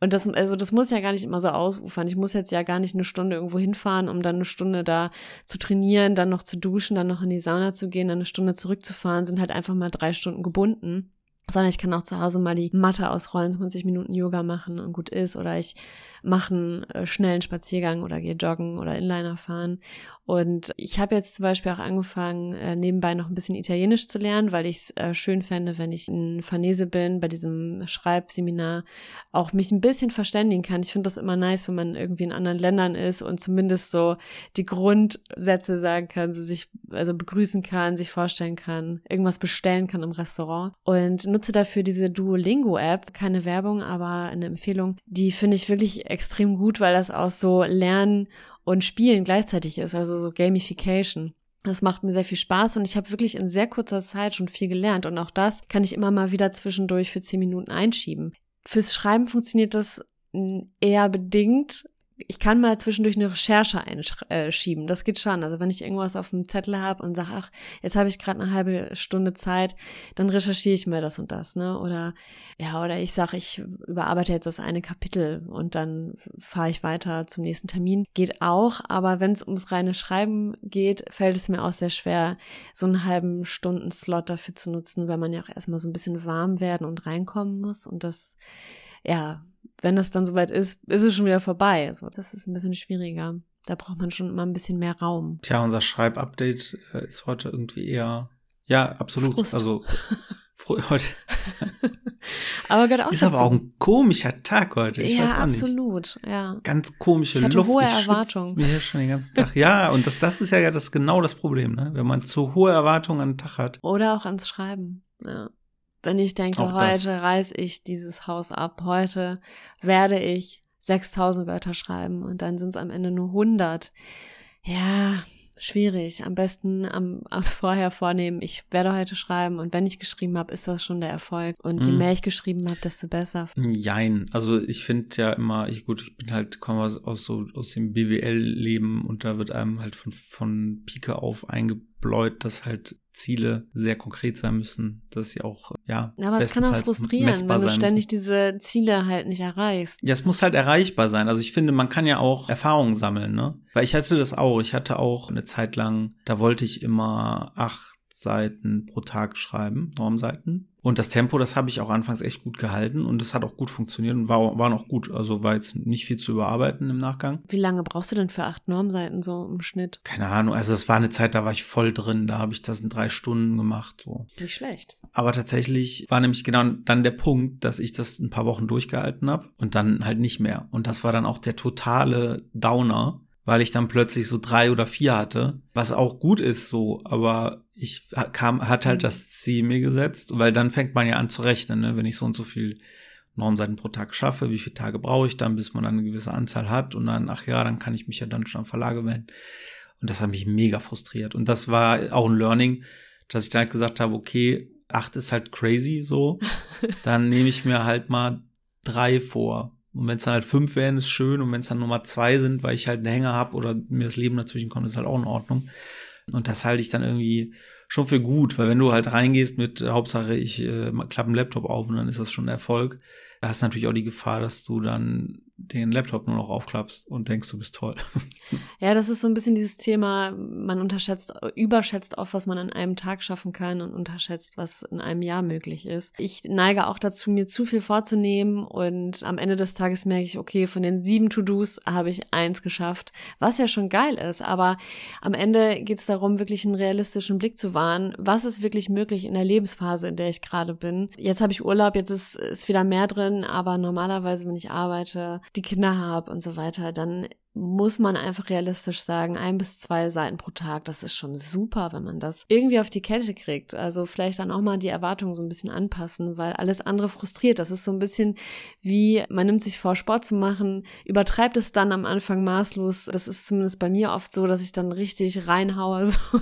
Und das, also das muss ja gar nicht immer so ausufern. Ich muss jetzt ja gar nicht eine Stunde irgendwo hinfahren, um dann eine Stunde da zu trainieren, dann noch zu duschen, dann noch in die Sauna zu gehen, dann eine Stunde zurückzufahren, sind halt einfach mal drei Stunden gebunden. Sondern ich kann auch zu Hause mal die Matte ausrollen, 20 Minuten Yoga machen und gut ist. Oder ich mache einen äh, schnellen Spaziergang oder gehe joggen oder Inliner fahren. Und ich habe jetzt zum Beispiel auch angefangen, äh, nebenbei noch ein bisschen Italienisch zu lernen, weil ich es äh, schön fände, wenn ich in Farnese bin, bei diesem Schreibseminar, auch mich ein bisschen verständigen kann. Ich finde das immer nice, wenn man irgendwie in anderen Ländern ist und zumindest so die Grundsätze sagen kann, so sich also begrüßen kann, sich vorstellen kann, irgendwas bestellen kann im Restaurant. Und nutze dafür diese Duolingo-App, keine Werbung, aber eine Empfehlung. Die finde ich wirklich extrem gut, weil das auch so Lernen und Spielen gleichzeitig ist, also so Gamification. Das macht mir sehr viel Spaß und ich habe wirklich in sehr kurzer Zeit schon viel gelernt und auch das kann ich immer mal wieder zwischendurch für zehn Minuten einschieben. Fürs Schreiben funktioniert das eher bedingt, ich kann mal zwischendurch eine Recherche einschieben. Das geht schon. Also wenn ich irgendwas auf dem Zettel habe und sage, ach, jetzt habe ich gerade eine halbe Stunde Zeit, dann recherchiere ich mir das und das, ne? Oder ja, oder ich sage, ich überarbeite jetzt das eine Kapitel und dann fahre ich weiter zum nächsten Termin. Geht auch, aber wenn es ums reine Schreiben geht, fällt es mir auch sehr schwer, so einen halben Stunden Slot dafür zu nutzen, weil man ja auch erstmal so ein bisschen warm werden und reinkommen muss. Und das, ja, wenn das dann soweit ist, ist es schon wieder vorbei. Also das ist ein bisschen schwieriger. Da braucht man schon immer ein bisschen mehr Raum. Tja, unser Schreibupdate äh, ist heute irgendwie eher, ja, absolut. Frust. Also [laughs] heute. [laughs] aber gerade auch ist aber auch ein komischer Tag heute. Ich ja, weiß auch absolut. Nicht. Ja. Ganz komische ich hatte Luft. hohe Erwartungen. mir hier schon den ganzen Tag. Ja, und das, das ist ja das genau das Problem, ne? Wenn man zu hohe Erwartungen an den Tag hat. Oder auch ans Schreiben. Ja. Wenn ich denke, Auch heute reiß ich dieses Haus ab, heute werde ich 6000 Wörter schreiben und dann sind es am Ende nur 100. Ja, Schwierig. Am besten am, am [laughs] vorher vornehmen, ich werde heute schreiben und wenn ich geschrieben habe, ist das schon der Erfolg. Und je Mhm. mehr ich geschrieben habe, desto besser. Jein. Also ich finde ja immer, ich gut, ich bin halt, komme aus, aus so aus dem BWL-Leben und da wird einem halt von, von Pike auf eingebläut, dass halt Ziele sehr konkret sein müssen, dass sie auch, ja. Aber es kann auch frustrieren, wenn du ständig müssen. diese Ziele halt nicht erreichst. Ja, es muss halt erreichbar sein. Also ich finde, man kann ja auch Erfahrungen sammeln, ne? Weil ich hatte das auch. Ich hatte auch eine Zeit lang, da wollte ich immer acht Seiten pro Tag schreiben, Normseiten. Und das Tempo, das habe ich auch anfangs echt gut gehalten und das hat auch gut funktioniert und war, war noch gut. Also war jetzt nicht viel zu überarbeiten im Nachgang. Wie lange brauchst du denn für acht Normseiten so im Schnitt? Keine Ahnung, also es war eine Zeit, da war ich voll drin, da habe ich das in drei Stunden gemacht. So. Nicht schlecht. Aber tatsächlich war nämlich genau dann der Punkt, dass ich das ein paar Wochen durchgehalten habe und dann halt nicht mehr. Und das war dann auch der totale Downer, weil ich dann plötzlich so drei oder vier hatte, was auch gut ist so, aber ich kam, hat halt das Ziel mir gesetzt, weil dann fängt man ja an zu rechnen, ne? wenn ich so und so viel Normseiten pro Tag schaffe, wie viele Tage brauche ich dann, bis man dann eine gewisse Anzahl hat und dann, ach ja, dann kann ich mich ja dann schon am Verlage wenden. Und das hat mich mega frustriert. Und das war auch ein Learning, dass ich dann halt gesagt habe, okay, acht ist halt crazy so, [laughs] dann nehme ich mir halt mal drei vor. Und wenn es dann halt fünf wären, ist schön. Und wenn es dann Nummer zwei sind, weil ich halt einen Hänger habe oder mir das Leben dazwischen kommt, ist halt auch in Ordnung. Und das halte ich dann irgendwie schon für gut, weil wenn du halt reingehst mit äh, Hauptsache, ich äh, klappe einen Laptop auf und dann ist das schon ein Erfolg, da hast du natürlich auch die Gefahr, dass du dann den Laptop nur noch aufklappst und denkst, du bist toll. [laughs] Ja, das ist so ein bisschen dieses Thema, man unterschätzt, überschätzt oft, was man an einem Tag schaffen kann und unterschätzt, was in einem Jahr möglich ist. Ich neige auch dazu, mir zu viel vorzunehmen und am Ende des Tages merke ich, okay, von den sieben To-Dos habe ich eins geschafft, was ja schon geil ist, aber am Ende geht es darum, wirklich einen realistischen Blick zu wahren. Was ist wirklich möglich in der Lebensphase, in der ich gerade bin? Jetzt habe ich Urlaub, jetzt ist, ist wieder mehr drin, aber normalerweise, wenn ich arbeite, die Kinder habe und so weiter, dann muss man einfach realistisch sagen, ein bis zwei Seiten pro Tag, das ist schon super, wenn man das irgendwie auf die Kette kriegt. Also vielleicht dann auch mal die Erwartungen so ein bisschen anpassen, weil alles andere frustriert. Das ist so ein bisschen wie, man nimmt sich vor, Sport zu machen, übertreibt es dann am Anfang maßlos. Das ist zumindest bei mir oft so, dass ich dann richtig reinhaue, [laughs] so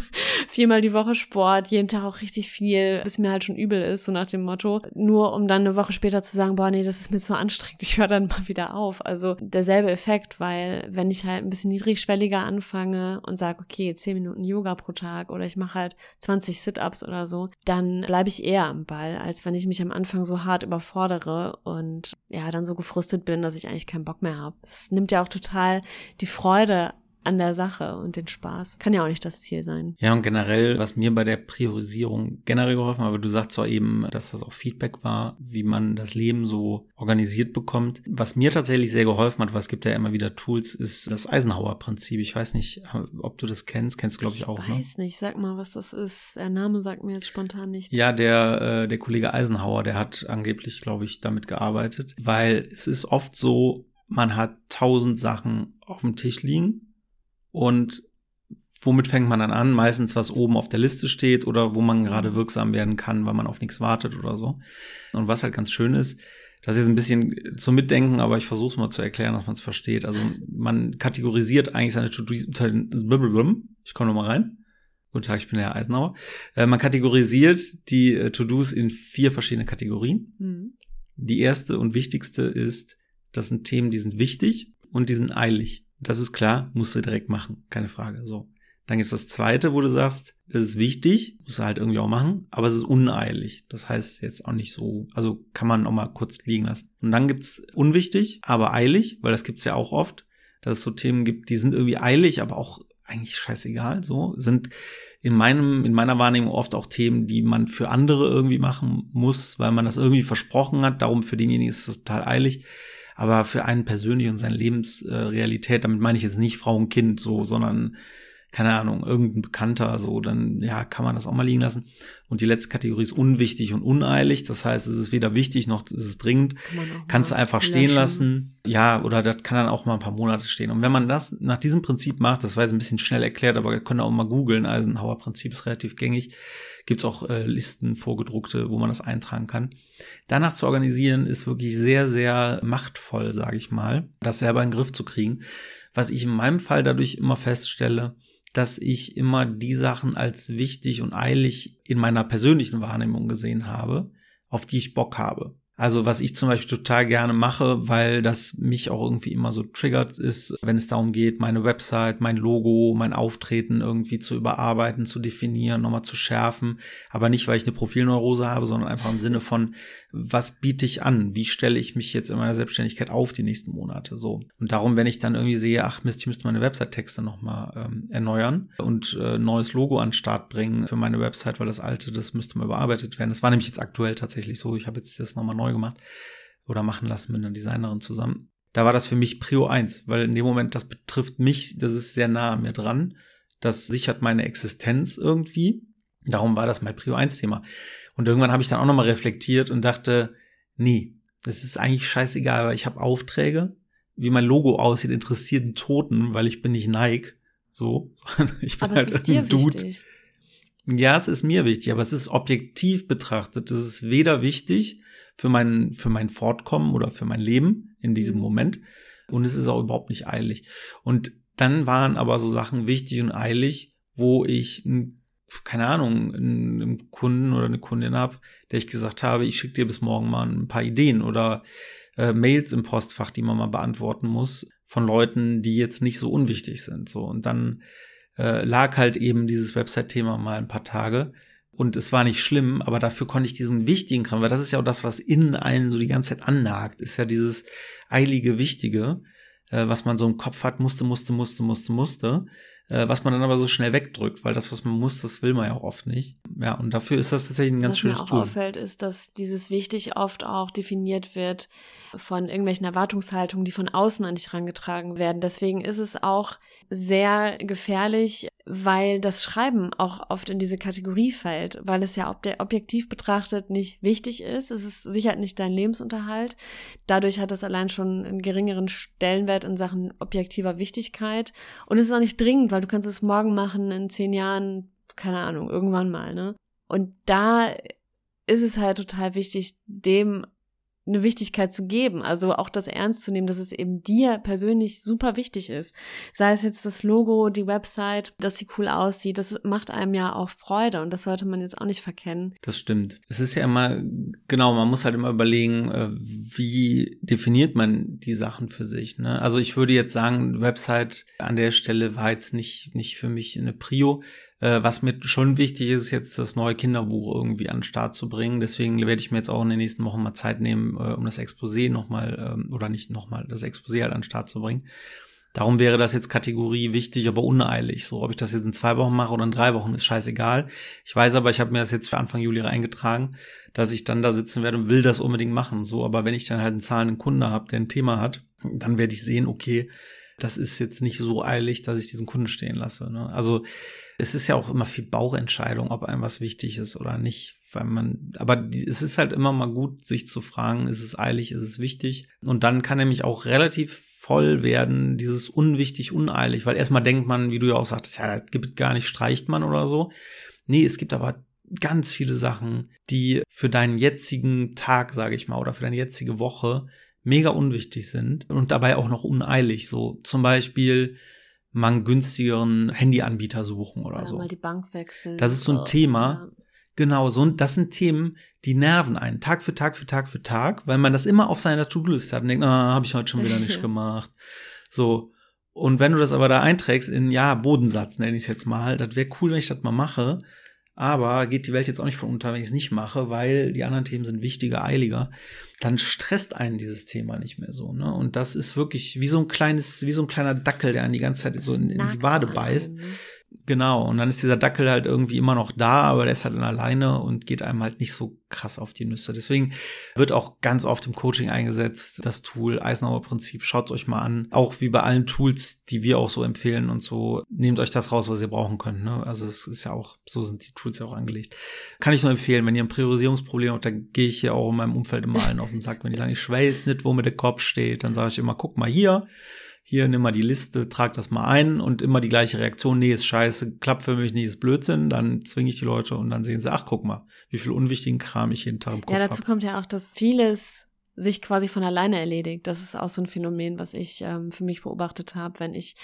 viermal die Woche Sport, jeden Tag auch richtig viel, bis mir halt schon übel ist, so nach dem Motto. Nur um dann eine Woche später zu sagen, boah, nee, das ist mir zu anstrengend, [laughs] ich höre dann mal wieder auf. Also derselbe Effekt, weil wenn ich halt ein bisschen niedrigschwelliger anfange und sage, okay, 10 Minuten Yoga pro Tag oder ich mache halt 20 Sit-Ups oder so, dann bleibe ich eher am Ball, als wenn ich mich am Anfang so hart überfordere und ja, dann so gefrustet bin, dass ich eigentlich keinen Bock mehr habe. Es nimmt ja auch total die Freude an der Sache und den Spaß. Kann ja auch nicht das Ziel sein. Ja, und generell, was mir bei der Priorisierung generell geholfen hat, aber du sagst zwar eben, dass das auch Feedback war, wie man das Leben so organisiert bekommt. Was mir tatsächlich sehr geholfen hat, weil es gibt ja immer wieder Tools, ist das Eisenhower-Prinzip. Ich weiß nicht, ob du das kennst. Kennst du, glaube ich, auch, ich ne? weiß nicht, sag mal, was das ist. Der Name sagt mir jetzt spontan nichts. Ja, der, äh, der Kollege Eisenhower, der hat angeblich, glaube ich, damit gearbeitet, weil es ist oft so, man hat tausend Sachen auf dem Tisch liegen und womit fängt man dann an? Meistens, was oben auf der Liste steht oder wo man gerade wirksam werden kann, weil man auf nichts wartet oder so. Und was halt ganz schön ist, das ist jetzt ein bisschen zum Mitdenken, aber ich versuche es mal zu erklären, dass man es versteht. Also man kategorisiert eigentlich seine To-Dos. Ich komme noch mal rein. Guten Tag, ich bin der Herr Eisenhower. Äh, man kategorisiert die äh, To-Dos in vier verschiedene Kategorien. Hm. Die erste und wichtigste ist, das sind Themen, die sind wichtig und die sind eilig. Das ist klar, musst du direkt machen, keine Frage. So. Dann gibt's das zweite, wo du sagst, das ist wichtig, musst du halt irgendwie auch machen, aber es ist uneilig. Das heißt jetzt auch nicht so, also kann man auch mal kurz liegen lassen. Und dann gibt's unwichtig, aber eilig, weil das gibt's ja auch oft, dass es so Themen gibt, die sind irgendwie eilig, aber auch eigentlich scheißegal, so, sind in meinem, in meiner Wahrnehmung oft auch Themen, die man für andere irgendwie machen muss, weil man das irgendwie versprochen hat, darum für denjenigen ist es total eilig aber für einen persönlich und seine Lebensrealität, damit meine ich jetzt nicht Frau und Kind so, sondern keine Ahnung, irgendein Bekannter, so, dann ja, kann man das auch mal liegen lassen. Und die letzte Kategorie ist unwichtig und uneilig. Das heißt, es ist weder wichtig noch ist es dringend. Kann Kannst du einfach löschen. stehen lassen. Ja, oder das kann dann auch mal ein paar Monate stehen. Und wenn man das nach diesem Prinzip macht, das war jetzt ein bisschen schnell erklärt, aber ihr könnt auch mal googeln, Eisenhower Prinzip ist relativ gängig. Gibt's auch äh, Listen vorgedruckte, wo man das eintragen kann. Danach zu organisieren ist wirklich sehr, sehr machtvoll, sage ich mal, das selber in den Griff zu kriegen. Was ich in meinem Fall dadurch immer feststelle, dass ich immer die Sachen als wichtig und eilig in meiner persönlichen Wahrnehmung gesehen habe, auf die ich Bock habe. Also was ich zum Beispiel total gerne mache, weil das mich auch irgendwie immer so triggert ist, wenn es darum geht, meine Website, mein Logo, mein Auftreten irgendwie zu überarbeiten, zu definieren, nochmal zu schärfen. Aber nicht, weil ich eine Profilneurose habe, sondern einfach im Sinne von, was biete ich an? Wie stelle ich mich jetzt in meiner Selbstständigkeit auf die nächsten Monate? So. Und darum, wenn ich dann irgendwie sehe, ach Mist, ich müsste meine Website-Texte nochmal ähm, erneuern und äh, neues Logo an den Start bringen für meine Website, weil das alte, das müsste mal überarbeitet werden. Das war nämlich jetzt aktuell tatsächlich so. Ich habe jetzt das nochmal neu neu gemacht oder machen lassen mit einer Designerin zusammen. Da war das für mich Prio 1, weil in dem Moment, das betrifft mich, das ist sehr nah an mir dran. Das sichert meine Existenz irgendwie. Darum war das mein Prio 1 Thema. Und irgendwann habe ich dann auch nochmal reflektiert und dachte, nee, das ist eigentlich scheißegal, weil ich habe Aufträge. Wie mein Logo aussieht, interessiert einen Toten, weil ich bin nicht Nike. So, [laughs] ich bin Aber halt es ist dir ein Dude. wichtig. Ja, es ist mir wichtig, aber es ist objektiv betrachtet. Es ist weder wichtig für mein, für mein Fortkommen oder für mein Leben in diesem Mhm. Moment. Und es ist auch überhaupt nicht eilig. Und dann waren aber so Sachen wichtig und eilig, wo ich, keine Ahnung, einen einen Kunden oder eine Kundin habe, der ich gesagt habe, ich schicke dir bis morgen mal ein paar Ideen oder äh, Mails im Postfach, die man mal beantworten muss von Leuten, die jetzt nicht so unwichtig sind. So und dann äh, lag halt eben dieses Website-Thema mal ein paar Tage und es war nicht schlimm, aber dafür konnte ich diesen wichtigen Kram, weil das ist ja auch das, was in einen so die ganze Zeit annagt, ist ja dieses eilige Wichtige, äh, was man so im Kopf hat, musste, musste, musste, musste, musste, äh, was man dann aber so schnell wegdrückt, weil das, was man muss, das will man ja auch oft nicht. Ja, und dafür ist das tatsächlich ein ganz Was schönes mir auch Tool. auffällt, ist, dass dieses wichtig oft auch definiert wird von irgendwelchen Erwartungshaltungen, die von außen an dich herangetragen werden. Deswegen ist es auch sehr gefährlich, weil das Schreiben auch oft in diese Kategorie fällt, weil es ja ob der objektiv betrachtet nicht wichtig ist. Es ist sicher nicht dein Lebensunterhalt. Dadurch hat es allein schon einen geringeren Stellenwert in Sachen objektiver Wichtigkeit. Und es ist auch nicht dringend, weil du kannst es morgen machen, in zehn Jahren, keine Ahnung, irgendwann mal, ne? Und da ist es halt total wichtig, dem eine Wichtigkeit zu geben, also auch das ernst zu nehmen, dass es eben dir persönlich super wichtig ist. Sei es jetzt das Logo, die Website, dass sie cool aussieht, das macht einem ja auch Freude und das sollte man jetzt auch nicht verkennen. Das stimmt. Es ist ja immer, genau, man muss halt immer überlegen, äh, wie definiert man die Sachen für sich. Ne? Also ich würde jetzt sagen, Website an der Stelle war jetzt nicht, nicht für mich eine Prio. Äh, Was mir schon wichtig ist, ist jetzt das neue Kinderbuch irgendwie an den Start zu bringen. Deswegen werde ich mir jetzt auch in den nächsten Wochen mal Zeit nehmen, äh, um das Exposé nochmal, ähm, oder nicht nochmal, das Exposé halt an den Start zu bringen. Darum wäre das jetzt Kategorie wichtig, aber uneilig. So, ob ich das jetzt in zwei Wochen mache oder in drei Wochen, ist scheißegal. Ich weiß aber, ich habe mir das jetzt für Anfang Juli reingetragen, dass ich dann da sitzen werde und will das unbedingt machen. So, aber wenn ich dann halt einen zahlenden Kunde habe, der ein Thema hat, dann werde ich sehen, okay, das ist jetzt nicht so eilig, dass ich diesen Kunden stehen lasse. Ne? Also es ist ja auch immer viel Bauchentscheidung, ob einem was wichtig ist oder nicht, weil man, aber es ist halt immer mal gut, sich zu fragen, ist es eilig, ist es wichtig? Und dann kann nämlich auch relativ voll werden, dieses unwichtig, uneilig, weil erstmal denkt man, wie du ja auch sagtest, ja, das gibt gar nicht, streicht man oder so. Nee, es gibt aber ganz viele Sachen, die für deinen jetzigen Tag, sage ich mal, oder für deine jetzige Woche mega unwichtig sind und dabei auch noch uneilig. So zum Beispiel mal einen günstigeren Handyanbieter suchen oder Oder so. mal die Bank wechseln. Das ist so ein Oh, Thema. Genau, so das sind Themen, die nerven einen Tag für Tag für Tag für Tag, weil man das immer auf seiner To-Do-Liste hat und denkt, ah, habe ich heute schon wieder nicht [laughs] gemacht. So. Und wenn du das aber da einträgst in, ja, Bodensatz, nenne ich es jetzt mal, das wäre cool, wenn ich das mal mache. Aber geht die Welt jetzt auch nicht von unter, wenn ich es nicht mache, weil die anderen Themen sind wichtiger, eiliger. Dann stresst einen dieses Thema nicht mehr so, ne? Und das ist wirklich wie so ein kleines, wie so ein kleiner Dackel, der einen die ganze Zeit so in, in die Wade beißt. einem, ne? Genau, und dann ist dieser Dackel halt irgendwie immer noch da, aber der ist halt dann alleine und geht einem halt nicht so krass auf die Nüsse. Deswegen wird auch ganz oft im Coaching eingesetzt, das Tool Eisenhower Prinzip. Schaut euch mal an. Auch wie bei allen Tools, die wir auch so empfehlen und so, nehmt euch das raus, was ihr brauchen könnt. Ne? Also es ist ja auch, so sind die Tools ja auch angelegt. Kann ich nur empfehlen, wenn ihr ein Priorisierungsproblem habt, dann gehe ich hier auch in meinem Umfeld immer allen auf den Sack. Wenn die sagen, ich weiß nicht, wo mir der Kopf steht, dann sage ich immer, guck mal hier, hier nimm mal die Liste, trag das mal ein und immer die gleiche Reaktion, nee, ist scheiße, klappt für mich nicht, ist Blödsinn, dann zwinge ich die Leute und dann sehen sie, ach, guck mal, wie viel unwichtigen Kram ich jeden Tag im Kopf Ja, dazu habe. kommt ja auch, dass vieles sich quasi von alleine erledigt. Das ist auch so ein Phänomen, was ich ähm, für mich beobachtet habe, wenn ich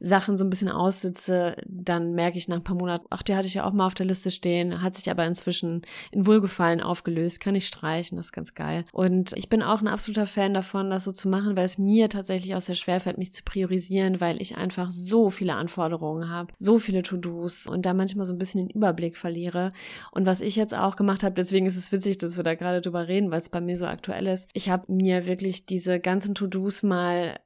Sachen so ein bisschen aussitze, dann merke ich nach ein paar Monaten, ach, die hatte ich ja auch mal auf der Liste stehen, hat sich aber inzwischen in Wohlgefallen aufgelöst, kann ich streichen, das ist ganz geil. Und ich bin auch ein absoluter Fan davon, das so zu machen, weil es mir tatsächlich auch sehr schwer fällt, mich zu priorisieren, weil ich einfach so viele Anforderungen habe, so viele To-Dos und da manchmal so ein bisschen den Überblick verliere. Und was ich jetzt auch gemacht habe, deswegen ist es witzig, dass wir da gerade drüber reden, weil es bei mir so aktuell ist. Ich habe mir wirklich diese ganzen To-Dos mal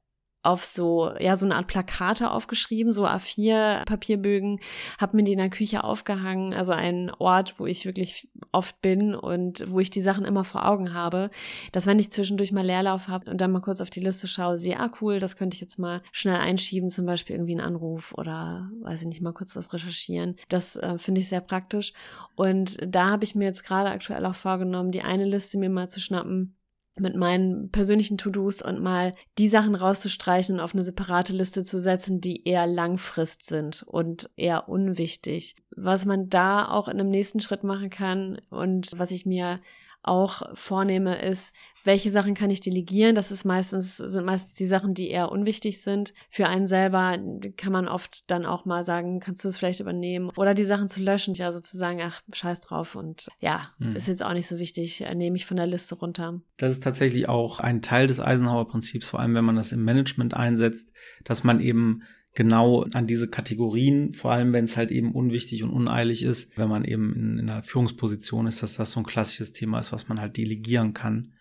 auf so, ja, so eine Art Plakate aufgeschrieben, so A4 Papierbögen, habe mir die in der Küche aufgehangen, also ein Ort, wo ich wirklich oft bin und wo ich die Sachen immer vor Augen habe, dass wenn ich zwischendurch mal Leerlauf habe und dann mal kurz auf die Liste schaue, sehe, ah cool, das könnte ich jetzt mal schnell einschieben, zum Beispiel irgendwie einen Anruf oder, weiß ich nicht, mal kurz was recherchieren. Das äh, finde ich sehr praktisch und da habe ich mir jetzt gerade aktuell auch vorgenommen, die eine Liste mir mal zu schnappen, mit meinen persönlichen To-Dos und mal die Sachen rauszustreichen und auf eine separate Liste zu setzen, die eher langfrist sind und eher unwichtig. Was man da auch in einem nächsten Schritt machen kann und was ich mir auch vornehme, ist, welche Sachen kann ich delegieren? Das ist meistens, sind meistens die Sachen, die eher unwichtig sind. Für einen selber kann man oft dann auch mal sagen, kannst du es vielleicht übernehmen? Oder die Sachen zu löschen, also zu sagen, ach, scheiß drauf und ja, hm. ist jetzt auch nicht so wichtig, nehme ich von der Liste runter. Das ist tatsächlich auch ein Teil des Eisenhower-Prinzips, vor allem wenn man das im Management einsetzt, dass man eben genau an diese Kategorien, vor allem wenn es halt eben unwichtig und uneilig ist, wenn man eben in, in einer Führungsposition ist, dass das so ein klassisches Thema ist, was man halt delegieren kann.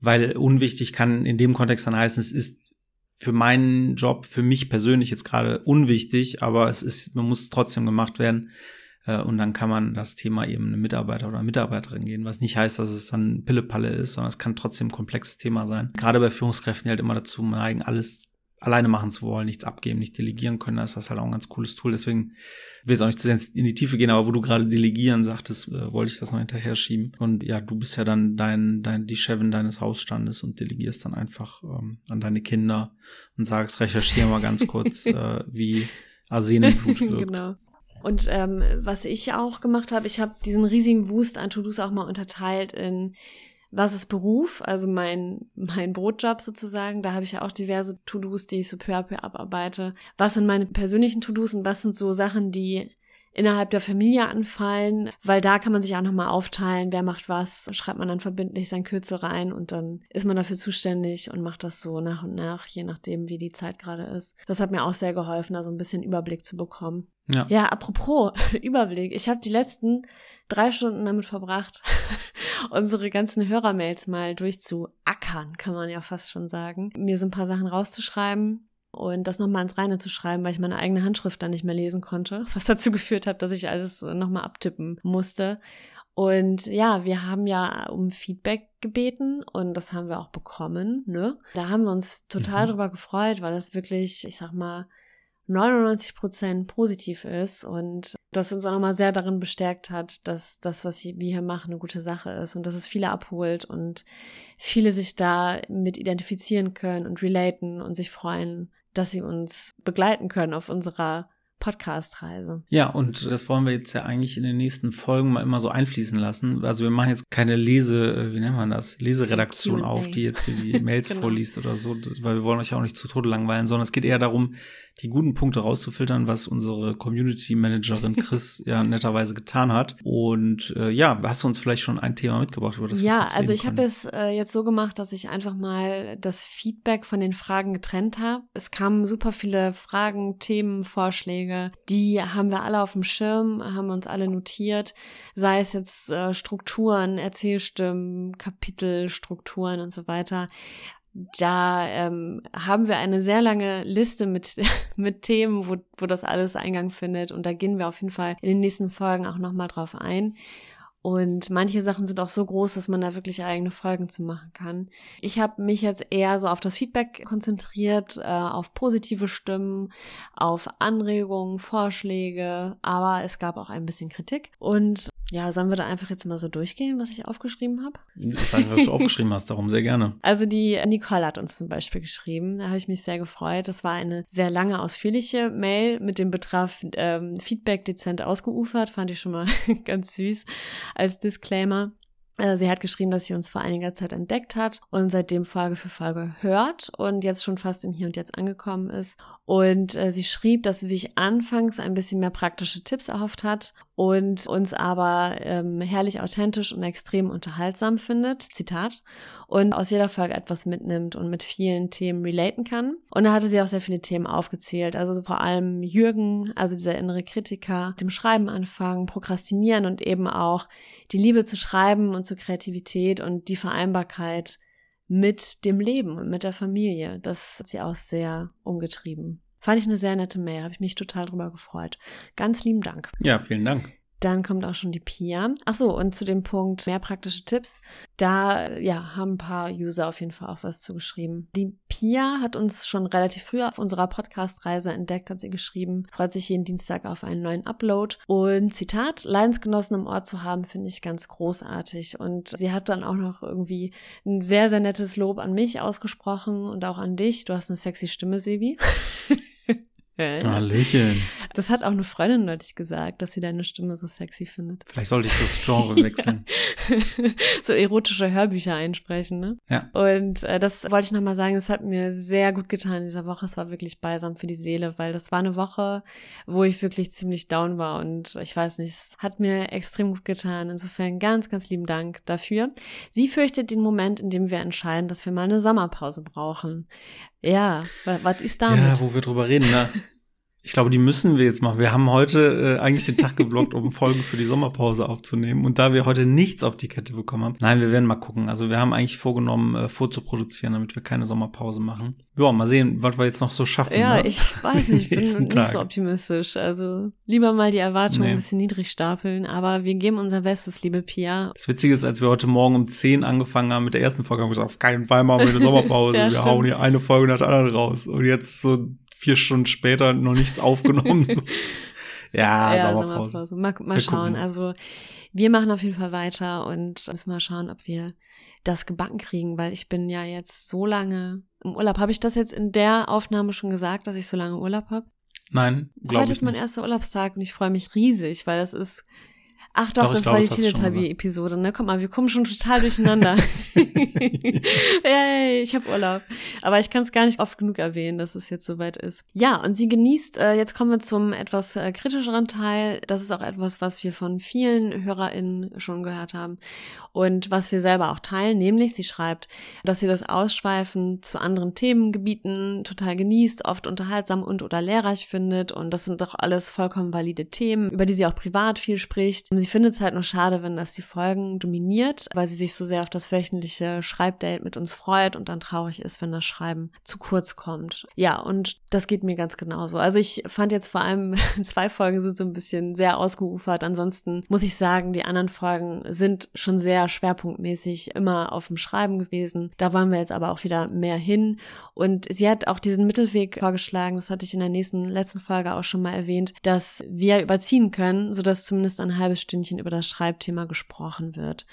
Weil unwichtig kann in dem Kontext dann heißen, es ist für meinen Job, für mich persönlich jetzt gerade unwichtig, aber es ist, man muss trotzdem gemacht werden. Äh, und dann kann man das Thema eben einem Mitarbeiter oder Mitarbeiterin gehen, was nicht heißt, dass es dann Pillepalle ist, sondern es kann trotzdem ein komplexes Thema sein. Gerade bei Führungskräften, die halt immer dazu neigen, alles alleine machen zu wollen, nichts abgeben, nicht delegieren können, da ist das halt auch ein ganz cooles Tool. Deswegen will ich auch nicht zu sehr in die Tiefe gehen, aber wo du gerade delegieren sagtest, äh, wollte ich das noch hinterher schieben. Und ja, du bist ja dann dein, dein, die Chefin deines Hausstandes und delegierst dann einfach ähm, an deine Kinder und sagst, recherchiere mal ganz kurz, [laughs] äh, wie Arsenenblut [laughs] wirkt. genau. Und ähm, was ich auch gemacht habe, ich habe diesen riesigen Wust an To-Dos auch mal unterteilt in was ist Beruf, also mein, mein Brotjob sozusagen. Da habe ich ja auch diverse To-Dos, die ich so peu à peu abarbeite. Was sind meine persönlichen To-Dos und was sind so Sachen, die innerhalb der Familie anfallen, weil da kann man sich auch nochmal aufteilen, wer macht was, schreibt man dann verbindlich sein Kürzel rein und dann ist man dafür zuständig und macht das so nach und nach, je nachdem, wie die Zeit gerade ist. Das hat mir auch sehr geholfen, da so ein bisschen Überblick zu bekommen. Ja, ja apropos [laughs] Überblick. Ich habe die letzten drei Stunden damit verbracht, [laughs] unsere ganzen Hörermails mal durchzuackern, kann man ja fast schon sagen. Mir so ein paar Sachen rauszuschreiben und das nochmal ins Reine zu schreiben, weil ich meine eigene Handschrift dann nicht mehr lesen konnte, [laughs] was dazu geführt hat, dass ich alles nochmal abtippen musste. Und ja, wir haben ja um Feedback gebeten und das haben wir auch bekommen, ne? Da haben wir uns total mhm. drüber gefreut, weil das wirklich, ich sag mal, 99 Prozent positiv ist und das uns auch nochmal sehr darin bestärkt hat, dass das, was wir hier machen, eine gute Sache ist und dass es viele abholt und viele sich da mit identifizieren können und relaten und sich freuen, dass sie uns begleiten können auf unserer Podcast-Reise. Ja, und das wollen wir jetzt ja eigentlich in den nächsten Folgen mal immer so einfließen lassen. Also wir machen jetzt keine Lese, äh, wie nennt man das, Leseredaktion auf, die jetzt hier die [laughs] Mails genau. vorliest oder so, weil wir wollen euch auch nicht zu Tode langweilen, sondern es geht eher darum, die guten Punkte rauszufiltern, was unsere Community Managerin Chris [laughs] ja netterweise getan hat. Und äh, ja, hast du uns vielleicht schon ein Thema mitgebracht, über das Ja, also ich habe es äh, jetzt so gemacht, dass ich einfach mal das Feedback von den Fragen getrennt habe. Es kamen super viele Fragen, Themen, Vorschläge. Die haben wir alle auf dem Schirm, haben uns alle notiert. Sei es jetzt äh, Strukturen, Erzählstimmen, Kapitelstrukturen und so weiter da ähm, haben wir eine sehr lange Liste mit, [laughs] mit Themen, wo, wo das alles Eingang findet. Und da gehen wir auf jeden Fall in den nächsten Folgen auch nochmal drauf ein. Und manche Sachen sind auch so groß, dass man da wirklich eigene Folgen zu machen kann. Ich habe mich jetzt eher so auf das Feedback konzentriert, äh, auf positive Stimmen, auf Anregungen, Vorschläge, aber es gab auch ein bisschen Kritik. Und ja, sollen wir da einfach jetzt mal so durchgehen, was ich aufgeschrieben habe? Ich weiß, was du [laughs] aufgeschrieben hast, darum sehr gerne. Also die Nicole hat uns zum Beispiel geschrieben, da habe ich mich sehr gefreut. Das war eine sehr lange, ausführliche Mail mit dem Betreff ähm, Feedback dezent ausgeufert, fand ich schon mal [laughs] ganz süß als Disclaimer. Äh, sie hat geschrieben, dass sie uns vor einiger Zeit entdeckt hat und seitdem Folge für Folge hört und jetzt schon fast im Hier und Jetzt angekommen ist Und äh, sie schrieb, dass sie sich anfangs ein bisschen mehr praktische Tipps erhofft hat und uns aber ähm, herrlich authentisch und extrem unterhaltsam findet, Zitat, und aus jeder Folge etwas mitnimmt und mit vielen Themen relaten kann. Und da hatte sie auch sehr viele Themen aufgezählt, also vor allem Jürgen, also dieser innere Kritiker, dem Schreiben anfangen, Prokrastinieren und eben auch die Liebe zu Schreiben und zur Kreativität und die Vereinbarkeit mit dem Leben und mit der Familie. Das hat sie auch sehr umgetrieben. Fand ich eine sehr nette Mail, habe ich mich total drüber gefreut. Ganz lieben Dank. Ja, vielen Dank. Dann kommt auch schon die Pia. Ach so, und zu dem Punkt mehr praktische Tipps. Da, ja, haben ein paar User auf jeden Fall auch was zugeschrieben. Die Pia hat uns schon relativ früh auf unserer Podcast-Reise entdeckt, hat sie geschrieben. Freut sich jeden Dienstag auf einen neuen Upload. Und Zitat, Leidensgenossen im Ort zu haben, finde ich ganz großartig. Und sie hat dann auch noch irgendwie ein sehr, sehr nettes Lob an mich ausgesprochen und auch an dich. Du hast eine sexy Stimme, Sebi. [laughs] Hallöchen. Das hat auch eine Freundin neulich gesagt, dass sie deine Stimme so sexy findet. Vielleicht sollte ich das [laughs] Genre wechseln. so erotische Hörbücher einsprechen, ne? Ja. Und äh, das wollte ich nochmal sagen, es hat mir sehr gut getan in dieser Woche. Es war wirklich balsam für die Seele, weil das war eine Woche, wo ich wirklich ziemlich down war und ich weiß nicht, es hat mir extrem gut getan. Insofern ganz, ganz lieben Dank dafür. Sie fürchtet den Moment, in dem wir entscheiden, dass wir mal eine Sommerpause brauchen. Ja, was ist damit? Ja, wo wir drüber reden, ne? [laughs] Ich glaube, die müssen wir jetzt machen. Wir haben heute äh, eigentlich den Tag geblockt, um Folgen für die Sommerpause aufzunehmen. Und da wir heute nichts auf die Kette bekommen haben, nein, wir werden mal gucken. Also wir haben eigentlich vorgenommen, äh, vorzuproduzieren, damit wir keine Sommerpause machen. Ja, mal sehen, was wir jetzt noch so schaffen. Ja, ne? ich weiß nicht, [laughs] ich bin nicht so optimistisch. Also lieber mal die Erwartungen nee. ein bisschen niedrig stapeln. Aber wir geben unser Bestes, liebe Pia. Das Witzige ist, als wir heute Morgen um 10 angefangen haben mit der ersten Folge, haben wir gesagt, auf keinen Fall machen wir eine [laughs] Sommerpause. ja, wir stimmt. hauen hier eine Folge nach der anderen raus. Und jetzt so vier Stunden später noch nichts aufgenommen. [laughs] Ja, ja Sommerpause. Sommerpause. Mal, mal schauen. Also wir machen auf jeden Fall weiter und müssen mal schauen, ob wir das gebacken kriegen, weil ich bin ja jetzt so lange im Urlaub. Habe ich das jetzt in der Aufnahme schon gesagt, dass ich so lange Urlaub habe? Nein, glaube ich Heute ist mein erster Urlaubstag und ich freue mich riesig, weil das ist Ach doch, doch das glaub, war die Teletubby-Episode, ne? Guck mal, wir kommen schon total durcheinander. [laughs] [laughs] Yay, ich habe Urlaub. Aber ich kann es gar nicht oft genug erwähnen, dass es jetzt soweit ist. Ja, und sie genießt, äh, jetzt kommen wir zum etwas äh, kritischeren Teil. Das ist auch etwas, was wir von vielen HörerInnen schon gehört haben und was wir selber auch teilen, nämlich sie schreibt, dass sie das Ausschweifen zu anderen Themengebieten total genießt, oft unterhaltsam und oder lehrreich findet und das sind doch alles vollkommen valide Themen, über die sie auch privat viel spricht sie findet es halt nur schade, wenn das die Folgen dominiert, weil sie sich so sehr auf das wöchentliche Schreibdate mit uns freut und dann traurig ist, wenn das Schreiben zu kurz kommt. Ja, und das geht mir ganz genauso. Also ich fand jetzt vor allem [laughs] zwei Folgen sind so ein bisschen sehr ausgeufert. Ansonsten muss ich sagen, die anderen Folgen sind schon sehr schwerpunktmäßig immer auf dem Schreiben gewesen. Da wollen wir jetzt aber auch wieder mehr hin. Und sie hat auch diesen Mittelweg vorgeschlagen, das hatte ich in der nächsten, letzten Folge auch schon mal erwähnt, dass wir überziehen können, sodass zumindest ein halbes Stück Stündchen über das Schreibthema gesprochen wird,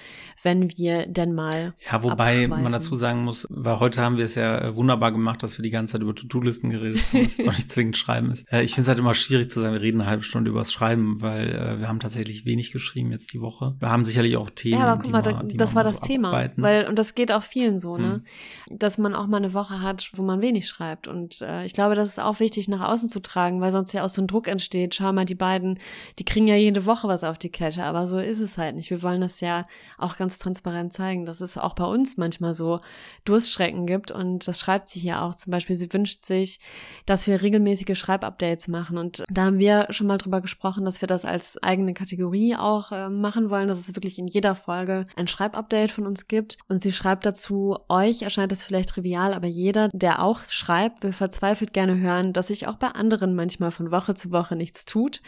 wenn wir denn mal. Ja, wobei man dazu sagen muss, weil heute haben wir es ja äh, wunderbar gemacht, dass wir die ganze Zeit über To-Do-Listen geredet haben, was jetzt auch nicht zwingend Schreiben ist. Äh, ich finde es halt immer schwierig zu sagen, wir reden eine halbe Stunde über das Schreiben, weil äh, wir haben tatsächlich wenig geschrieben jetzt die Woche. Wir haben sicherlich auch Themen. Ja, aber guck mal, man, das war das so Thema. Abarbeiten. Weil, und das geht auch vielen so, ne? Hm. Dass man auch mal eine Woche hat, wo man wenig schreibt. Und äh, ich glaube, das ist auch wichtig, nach außen zu tragen, weil sonst ja auch so ein Druck entsteht. Schau mal, die beiden, die kriegen ja jede Woche was auf die Kette, aber so ist es halt nicht. Wir wollen das ja auch ganz transparent zeigen, dass es auch bei uns manchmal so Durstschrecken gibt und das schreibt sie hier auch. Zum Beispiel, sie wünscht sich, dass wir regelmäßige Schreibupdates machen und da haben wir schon mal drüber gesprochen, dass wir das als eigene Kategorie auch äh, machen wollen, dass es wirklich in jeder Folge ein Schreibupdate von uns gibt und sie schreibt dazu, euch erscheint das vielleicht trivial, aber jeder, der auch schreibt, will verzweifelt gerne hören, dass sich auch bei anderen manchmal von Woche zu Woche nichts tut,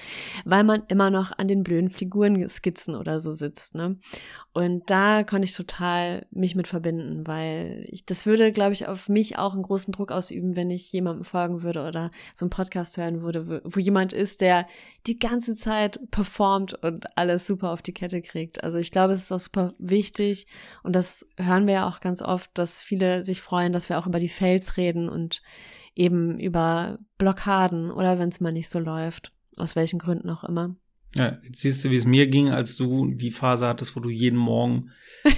weil man immer noch an den blöden Figuren skizzen oder so sitzt, ne? Und da konnte ich total mich mit verbinden, weil ich, das würde, glaube ich, auf mich auch einen großen Druck ausüben, wenn ich jemandem folgen würde oder so einen Podcast hören würde, wo jemand ist, der die ganze Zeit performt und alles super auf die Kette kriegt. Also ich glaube, es ist auch super wichtig und das hören wir ja auch ganz oft, dass viele sich freuen, dass wir auch über die Fails reden und eben über Blockaden oder wenn es mal nicht so läuft, aus welchen Gründen auch immer. Ja, jetzt siehst du, wie es mir ging, als du die Phase hattest, wo du jeden Morgen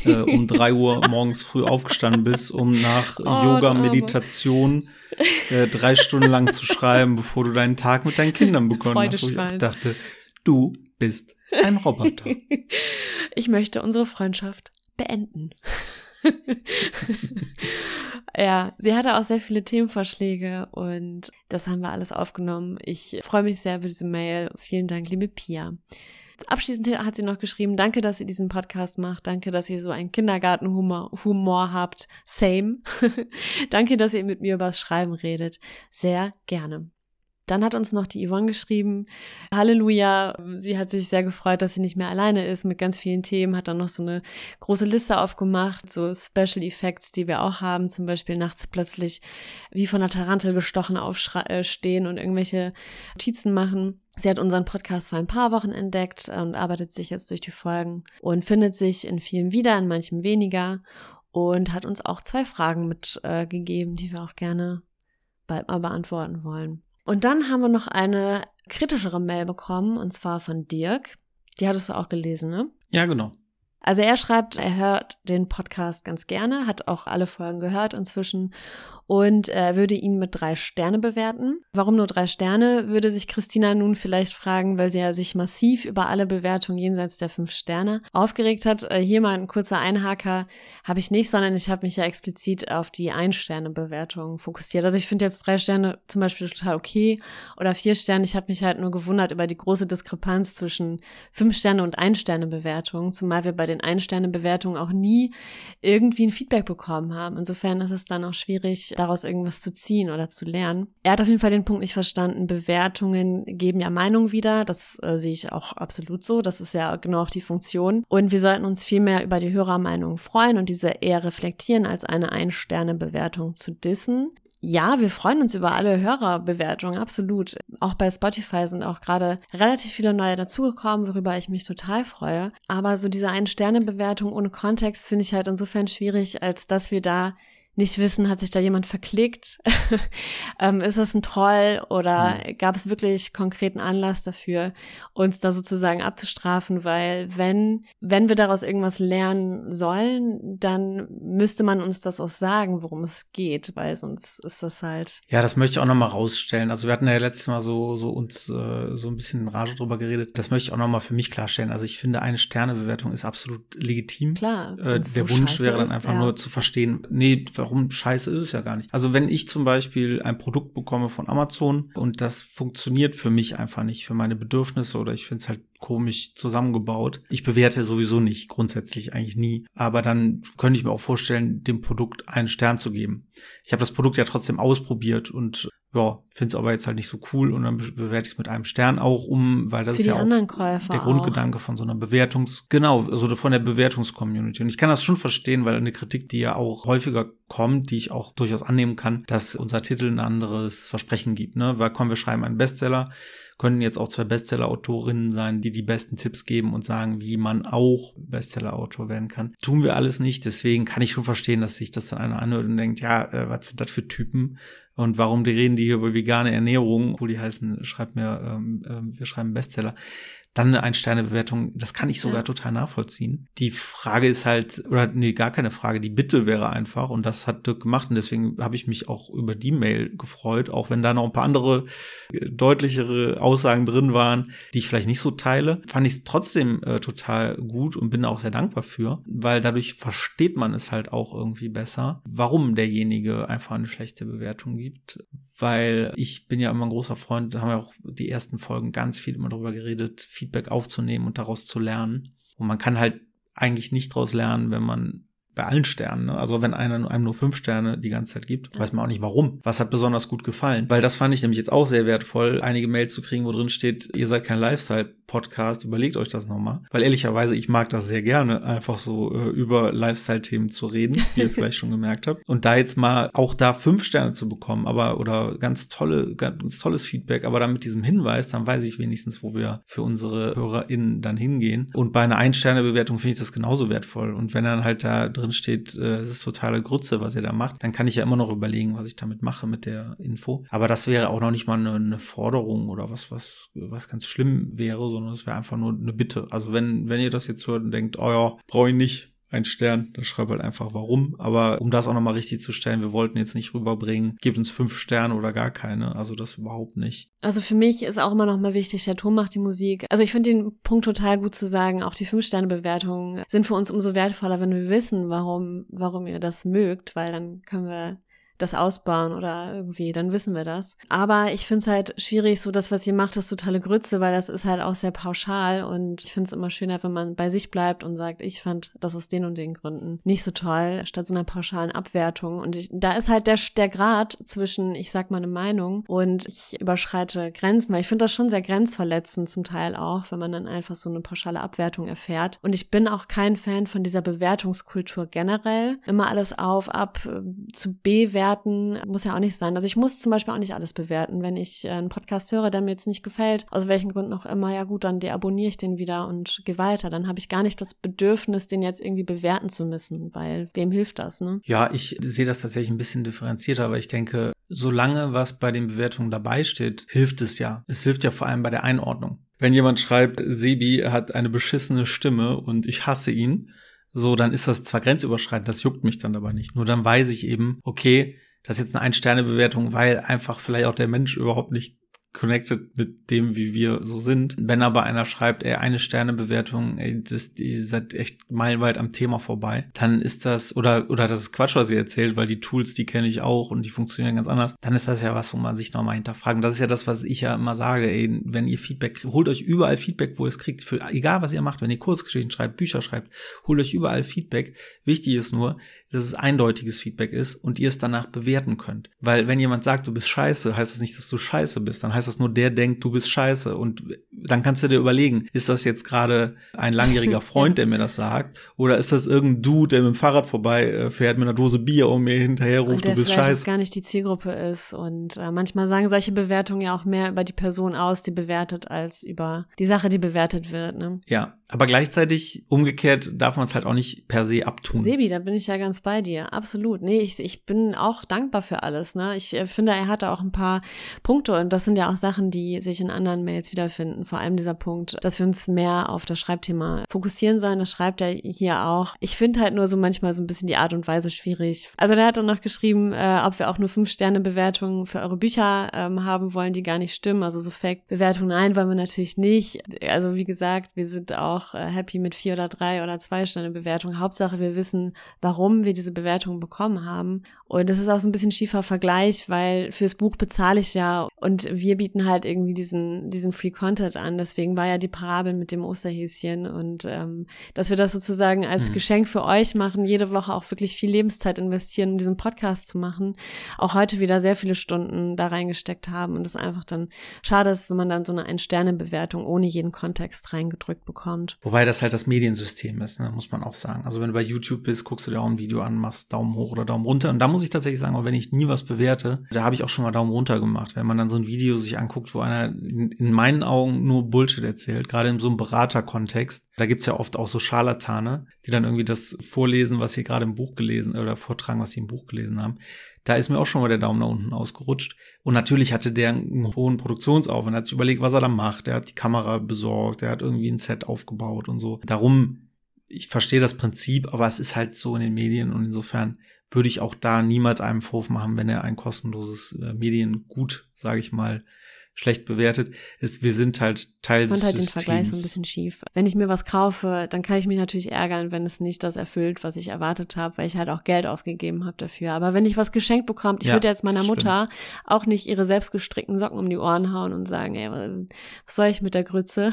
äh, um [laughs] drei Uhr morgens früh aufgestanden bist, um nach Oh, Yoga. Meditation äh, drei Stunden lang zu schreiben, bevor du deinen Tag mit deinen Kindern begonnen hast. Wo ich auch dachte, du bist ein Roboter. [laughs] Ich möchte unsere Freundschaft beenden. [laughs] ja, sie hatte auch sehr viele Themenvorschläge und das haben wir alles aufgenommen. Ich freue mich sehr über diese Mail. Vielen Dank, liebe Pia. Abschließend hat sie noch geschrieben, danke, dass ihr diesen Podcast macht. Danke, dass ihr so einen Kindergartenhumor Humor habt. Same. [laughs] danke, dass ihr mit mir über das Schreiben redet. Sehr gerne. Dann hat uns noch die Yvonne geschrieben, Halleluja, sie hat sich sehr gefreut, dass sie nicht mehr alleine ist mit ganz vielen Themen, hat dann noch so eine große Liste aufgemacht, so Special Effects, die wir auch haben, zum Beispiel nachts plötzlich wie von einer Tarantel gestochen aufstehen und irgendwelche Notizen machen. Sie hat unseren Podcast vor ein paar Wochen entdeckt und arbeitet sich jetzt durch die Folgen und findet sich in vielen wieder, in manchem weniger und hat uns auch zwei Fragen mitgegeben, äh, die wir auch gerne bald mal beantworten wollen. Und dann haben wir noch eine kritischere Mail bekommen, und zwar von Dirk. Die hattest du auch gelesen, ne? Ja, genau. Also er schreibt, er hört den Podcast ganz gerne, hat auch alle Folgen gehört inzwischen und äh, würde ihn mit drei Sterne bewerten. Warum nur drei Sterne, würde sich Christina nun vielleicht fragen, weil sie ja sich massiv über alle Bewertungen jenseits der fünf Sterne aufgeregt hat. Äh, hier mal ein kurzer Einhaker habe ich nicht, sondern ich habe mich ja explizit auf die Ein-Sterne-Bewertung fokussiert. Also ich finde jetzt drei Sterne zum Beispiel total okay oder vier Sterne. Ich habe mich halt nur gewundert über die große Diskrepanz zwischen fünf Sterne und Ein-Sterne-Bewertungen, zumal wir bei den Ein-Sterne-Bewertungen auch nie irgendwie ein Feedback bekommen haben. Insofern ist es dann auch schwierig, daraus irgendwas zu ziehen oder zu lernen. Er hat auf jeden Fall den Punkt nicht verstanden. Bewertungen geben ja Meinung wieder. Das äh, sehe ich auch absolut so. Das ist ja genau auch die Funktion. Und wir sollten uns viel mehr über die Hörermeinung freuen und diese eher reflektieren, als eine Ein-Sterne-Bewertung zu dissen. Ja, wir freuen uns über alle Hörerbewertungen, absolut. Auch bei Spotify sind auch gerade relativ viele neue dazugekommen, worüber ich mich total freue. Aber so diese Ein-Sterne-Bewertung ohne Kontext finde ich halt insofern schwierig, als dass wir da nicht wissen, hat sich da jemand verklickt? [laughs] ähm, ist das ein Troll oder mhm. gab es wirklich konkreten Anlass dafür, uns da sozusagen abzustrafen? Weil wenn, wenn wir daraus irgendwas lernen sollen, dann müsste man uns das auch sagen, worum es geht, weil sonst ist das halt. Ja, das möchte ich auch nochmal rausstellen. Also wir hatten ja letztes Mal so, so uns äh, so ein bisschen in Rage drüber geredet. Das möchte ich auch nochmal für mich klarstellen. Also ich finde, eine Sternebewertung ist absolut legitim. Klar. Äh, der so Wunsch wäre dann ist, einfach ja. nur zu verstehen, nee, warum scheiße ist es ja gar nicht. Also wenn ich zum Beispiel ein Produkt bekomme von Amazon und das funktioniert für mich einfach nicht, für meine Bedürfnisse oder ich finde es halt komisch zusammengebaut. Ich bewerte sowieso nicht, grundsätzlich eigentlich nie. Aber dann könnte ich mir auch vorstellen, dem Produkt einen Stern zu geben. Ich habe das Produkt ja trotzdem ausprobiert und ja, finde es aber jetzt halt nicht so cool und dann bewerte ich es mit einem Stern auch um, weil das Für ist ja auch Käufer der auch. Grundgedanke von so einer Bewertungs, genau, also von der Bewertungscommunity. Und ich kann das schon verstehen, weil eine Kritik, die ja auch häufiger kommt, die ich auch durchaus annehmen kann, dass unser Titel ein anderes Versprechen gibt, ne? Weil komm, wir schreiben einen Bestseller, können jetzt auch zwei Bestseller-Autorinnen sein, die die besten Tipps geben und sagen, wie man auch Bestseller-Autor werden kann. Tun wir alles nicht, deswegen kann ich schon verstehen, dass sich das dann einer anhört und denkt, ja, äh, was sind das für Typen? Und warum die reden die hier über vegane Ernährung, wo die heißen, schreibt mir, ähm, äh, wir schreiben Bestseller. Dann eine Ein-Sterne-Bewertung, das kann ich sogar Ja. total nachvollziehen. Die Frage ist halt, oder nee, gar keine Frage, die Bitte wäre einfach, und das hat Dirk gemacht, und deswegen habe ich mich auch über die Mail gefreut, auch wenn da noch ein paar andere äh, deutlichere Aussagen drin waren, die ich vielleicht nicht so teile, fand ich es trotzdem äh, total gut und bin auch sehr dankbar für, weil dadurch versteht man es halt auch irgendwie besser, warum derjenige einfach eine schlechte Bewertung gibt. Weil ich bin ja immer ein großer Freund, da haben wir auch die ersten Folgen ganz viel immer darüber geredet, Feedback aufzunehmen und daraus zu lernen. Und man kann halt eigentlich nicht daraus lernen, wenn man bei allen Sternen, ne? also wenn einer einem nur fünf Sterne die ganze Zeit gibt, weiß man auch nicht warum. Was hat besonders gut gefallen? Weil das fand ich nämlich jetzt auch sehr wertvoll, einige Mails zu kriegen, wo drin steht, ihr seid kein Lifestyle-Podcast, überlegt euch das nochmal. Weil ehrlicherweise, ich mag das sehr gerne, einfach so äh, über Lifestyle-Themen zu reden, wie ihr [laughs] vielleicht schon gemerkt habt. Und da jetzt mal auch da fünf Sterne zu bekommen, aber oder ganz tolle, ganz tolles Feedback, aber dann mit diesem Hinweis, dann weiß ich wenigstens, wo wir für unsere HörerInnen dann hingehen. Und bei einer Ein-Sterne-Bewertung finde ich das genauso wertvoll. Und wenn dann halt da drin steht, äh, es ist totale Grütze, was ihr da macht, dann kann ich ja immer noch überlegen, was ich damit mache mit der Info. Aber das wäre auch noch nicht mal eine, eine Forderung oder was, was, was ganz schlimm wäre, sondern es wäre einfach nur eine Bitte. Also wenn, wenn ihr das jetzt hört und denkt, oh ja, brauche ich nicht, ein Stern, dann schreib halt einfach warum. Aber um das auch nochmal richtig zu stellen, wir wollten jetzt nicht rüberbringen, gebt uns fünf Sterne oder gar keine. Also das überhaupt nicht. Also für mich ist auch immer nochmal wichtig, der Ton macht die Musik. Also ich finde den Punkt total gut zu sagen, auch die Fünf-Sterne-Bewertungen sind für uns umso wertvoller, wenn wir wissen, warum, warum ihr das mögt, weil dann können wir das ausbauen oder irgendwie, dann wissen wir das. Aber ich finde es halt schwierig, so das, was ihr macht, ist totale Grütze, weil das ist halt auch sehr pauschal und ich finde es immer schöner, wenn man bei sich bleibt und sagt, ich fand das aus den und den Gründen nicht so toll, statt so einer pauschalen Abwertung. Und ich, da ist halt der, der Grad zwischen, ich sag meine Meinung und ich überschreite Grenzen, weil ich finde das schon sehr grenzverletzend zum Teil auch, wenn man dann einfach so eine pauschale Abwertung erfährt. Und ich bin auch kein Fan von dieser Bewertungskultur generell. Immer alles auf, ab, äh, zu bewerten bewerten muss ja auch nicht sein. Also ich muss zum Beispiel auch nicht alles bewerten. Wenn ich äh, einen Podcast höre, der mir jetzt nicht gefällt, aus welchen Gründen auch immer, ja gut, dann deabonniere ich den wieder und gehe weiter. Dann habe ich gar nicht das Bedürfnis, den jetzt irgendwie bewerten zu müssen, weil wem hilft das, ne? Ja, ich sehe das tatsächlich ein bisschen differenzierter, aber ich denke, solange was bei den Bewertungen dabei steht, hilft es ja. Es hilft ja vor allem bei der Einordnung. Wenn jemand schreibt, Sebi hat eine beschissene Stimme und ich hasse ihn, so, dann ist das zwar grenzüberschreitend, das juckt mich dann aber nicht. Nur dann weiß ich eben, okay, das ist jetzt eine Ein-Sterne-Bewertung, weil einfach vielleicht auch der Mensch überhaupt nicht connected mit dem, wie wir so sind. Wenn aber einer schreibt, ey, eine Sternebewertung, ey, das, ihr seid echt meilenweit am Thema vorbei, dann ist das, oder, oder das ist Quatsch, was ihr erzählt, weil die Tools, die kenne ich auch und die funktionieren ganz anders, dann ist das ja was, wo man sich nochmal hinterfragt. Und das ist ja das, was ich ja immer sage, ey, wenn ihr Feedback, holt euch überall Feedback, wo ihr es kriegt, für, egal was ihr macht, wenn ihr Kurzgeschichten schreibt, Bücher schreibt, holt euch überall Feedback. Wichtig ist nur, dass es eindeutiges Feedback ist und ihr es danach bewerten könnt. Weil wenn jemand sagt, du bist scheiße, heißt das nicht, dass du scheiße bist, dann heißt heißt das nur, der denkt, du bist scheiße. Und dann kannst du dir überlegen, ist das jetzt gerade ein langjähriger [laughs] Freund, der mir das sagt? Oder ist das irgendein Dude, der mit dem Fahrrad vorbei äh, fährt mit einer Dose Bier und mir hinterher ruft, du bist scheiße? gar nicht die Zielgruppe ist. Und äh, manchmal sagen solche Bewertungen ja auch mehr über die Person aus, die bewertet, als über die Sache, die bewertet wird. Ne? Ja, aber gleichzeitig umgekehrt darf man es halt auch nicht per se abtun. Sebi, da bin ich ja ganz bei dir. Absolut. Nee, ich, ich bin auch dankbar für alles. Ne? Ich äh, finde, er hatte auch ein paar Punkte und das sind ja auch Sachen, die sich in anderen Mails wiederfinden. Vor allem dieser Punkt, dass wir uns mehr auf das Schreibthema fokussieren sollen. Das schreibt er hier auch. Ich finde halt nur so manchmal so ein bisschen die Art und Weise schwierig. Also der hat dann noch geschrieben, äh, ob wir auch nur fünf Sterne Bewertungen für eure Bücher ähm, haben wollen, die gar nicht stimmen. Also so Fake-Bewertungen, nein, wollen wir natürlich nicht. Also wie gesagt, wir sind auch auch äh, happy mit vier oder drei oder zwei Sterne Bewertung. Hauptsache, wir wissen, warum wir diese Bewertung bekommen haben. Und das ist auch so ein bisschen schiefer Vergleich, weil fürs Buch bezahle ich ja und wir bieten halt irgendwie diesen, diesen Free Content an. Deswegen war ja die Parabel mit dem Osterhäschen und ähm, dass wir das sozusagen als mhm. Geschenk für euch machen, jede Woche auch wirklich viel Lebenszeit investieren, um diesen Podcast zu machen. Auch heute wieder sehr viele Stunden da reingesteckt haben und das einfach dann schade ist, wenn man dann so eine Ein-Sterne-Bewertung ohne jeden Kontext reingedrückt bekommt kommt. Wobei das halt das Mediensystem ist, ne, muss man auch sagen. Also wenn du bei YouTube bist, guckst du dir auch ein Video an, machst Daumen hoch oder Daumen runter. Und da muss ich tatsächlich sagen, auch wenn ich nie was bewerte, da habe ich auch schon mal Daumen runter gemacht. Wenn man dann so ein Video sich anguckt, wo einer in, in meinen Augen nur Bullshit erzählt, gerade in so einem Beraterkontext, da gibt's ja oft auch so Scharlatane, die dann irgendwie das vorlesen, was sie gerade im Buch gelesen oder vortragen, was sie im Buch gelesen haben da ist mir auch schon mal der Daumen nach unten ausgerutscht. Und natürlich hatte der einen hohen Produktionsaufwand. Hat sich überlegt, was er da macht. Er hat die Kamera besorgt, er hat irgendwie ein Set aufgebaut und so. Darum, ich verstehe das Prinzip, aber es ist halt so in den Medien und insofern würde ich auch da niemals einen Vorwurf machen, wenn er ein kostenloses äh, Mediengut, sage ich mal, schlecht bewertet, ist, wir sind halt Teil des halt den Vergleich so ein bisschen schief. Wenn ich mir was kaufe, dann kann ich mich natürlich ärgern, wenn es nicht das erfüllt, was ich erwartet habe, weil ich halt auch Geld ausgegeben habe dafür. Aber wenn ich was geschenkt bekomme, ich ja, würde jetzt meiner Mutter auch nicht ihre selbstgestrickten Socken um die Ohren hauen und sagen, ey, was soll ich mit der Grütze?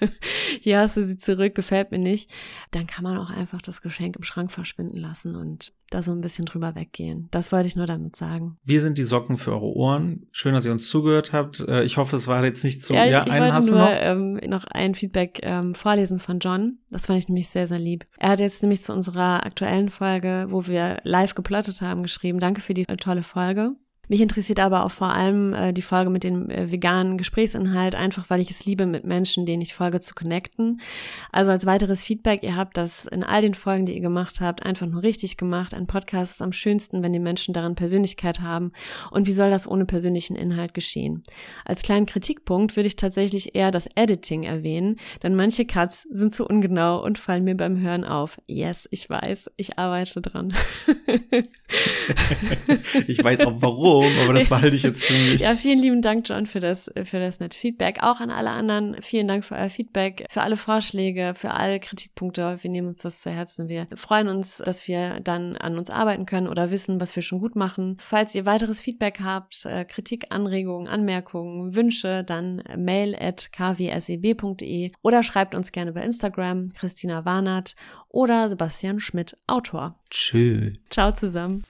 [laughs] Hier hast du sie zurück, gefällt mir nicht. Dann kann man auch einfach das Geschenk im Schrank verschwinden lassen und da so ein bisschen drüber weggehen. Das wollte ich nur damit sagen. Wir sind die Socken für eure Ohren. Schön, dass ihr uns zugehört habt. Äh, ich hoffe, es war jetzt nicht zu. Ja, ich, ja, ich einen wollte nur noch? Ähm, noch ein Feedback ähm, vorlesen von John. Das fand ich nämlich sehr, sehr lieb. Er hat jetzt nämlich zu unserer aktuellen Folge, wo wir live geplottet haben, geschrieben. Danke für die tolle Folge. Mich interessiert aber auch vor allem äh, die Folge mit dem äh, veganen Gesprächsinhalt, einfach weil ich es liebe, mit Menschen, denen ich folge, zu connecten. Also als weiteres Feedback, ihr habt das in all den Folgen, die ihr gemacht habt, einfach nur richtig gemacht. Ein Podcast ist am schönsten, wenn die Menschen darin Persönlichkeit haben. Und wie soll das ohne persönlichen Inhalt geschehen? Als kleinen Kritikpunkt würde ich tatsächlich eher das Editing erwähnen, denn manche Cuts sind zu ungenau und fallen mir beim Hören auf. Yes, ich weiß, ich arbeite dran. [laughs] ich weiß auch warum warum, aber das behalte ich jetzt für mich. Ja, vielen lieben Dank, John, für das, für das nette Feedback. Auch an alle anderen, vielen Dank für euer Feedback, für alle Vorschläge, für alle Kritikpunkte. Wir nehmen uns das zu Herzen. Wir freuen uns, dass wir dann an uns arbeiten können oder wissen, was wir schon gut machen. Falls ihr weiteres Feedback habt, äh, Kritik, Anregungen, Anmerkungen, Wünsche, dann mail at kwseb.de oder schreibt uns gerne bei Instagram, Christina Warnert oder Sebastian Schmidt, Autor. Tschüss. Ciao zusammen.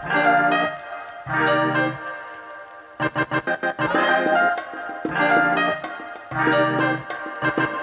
Thank you.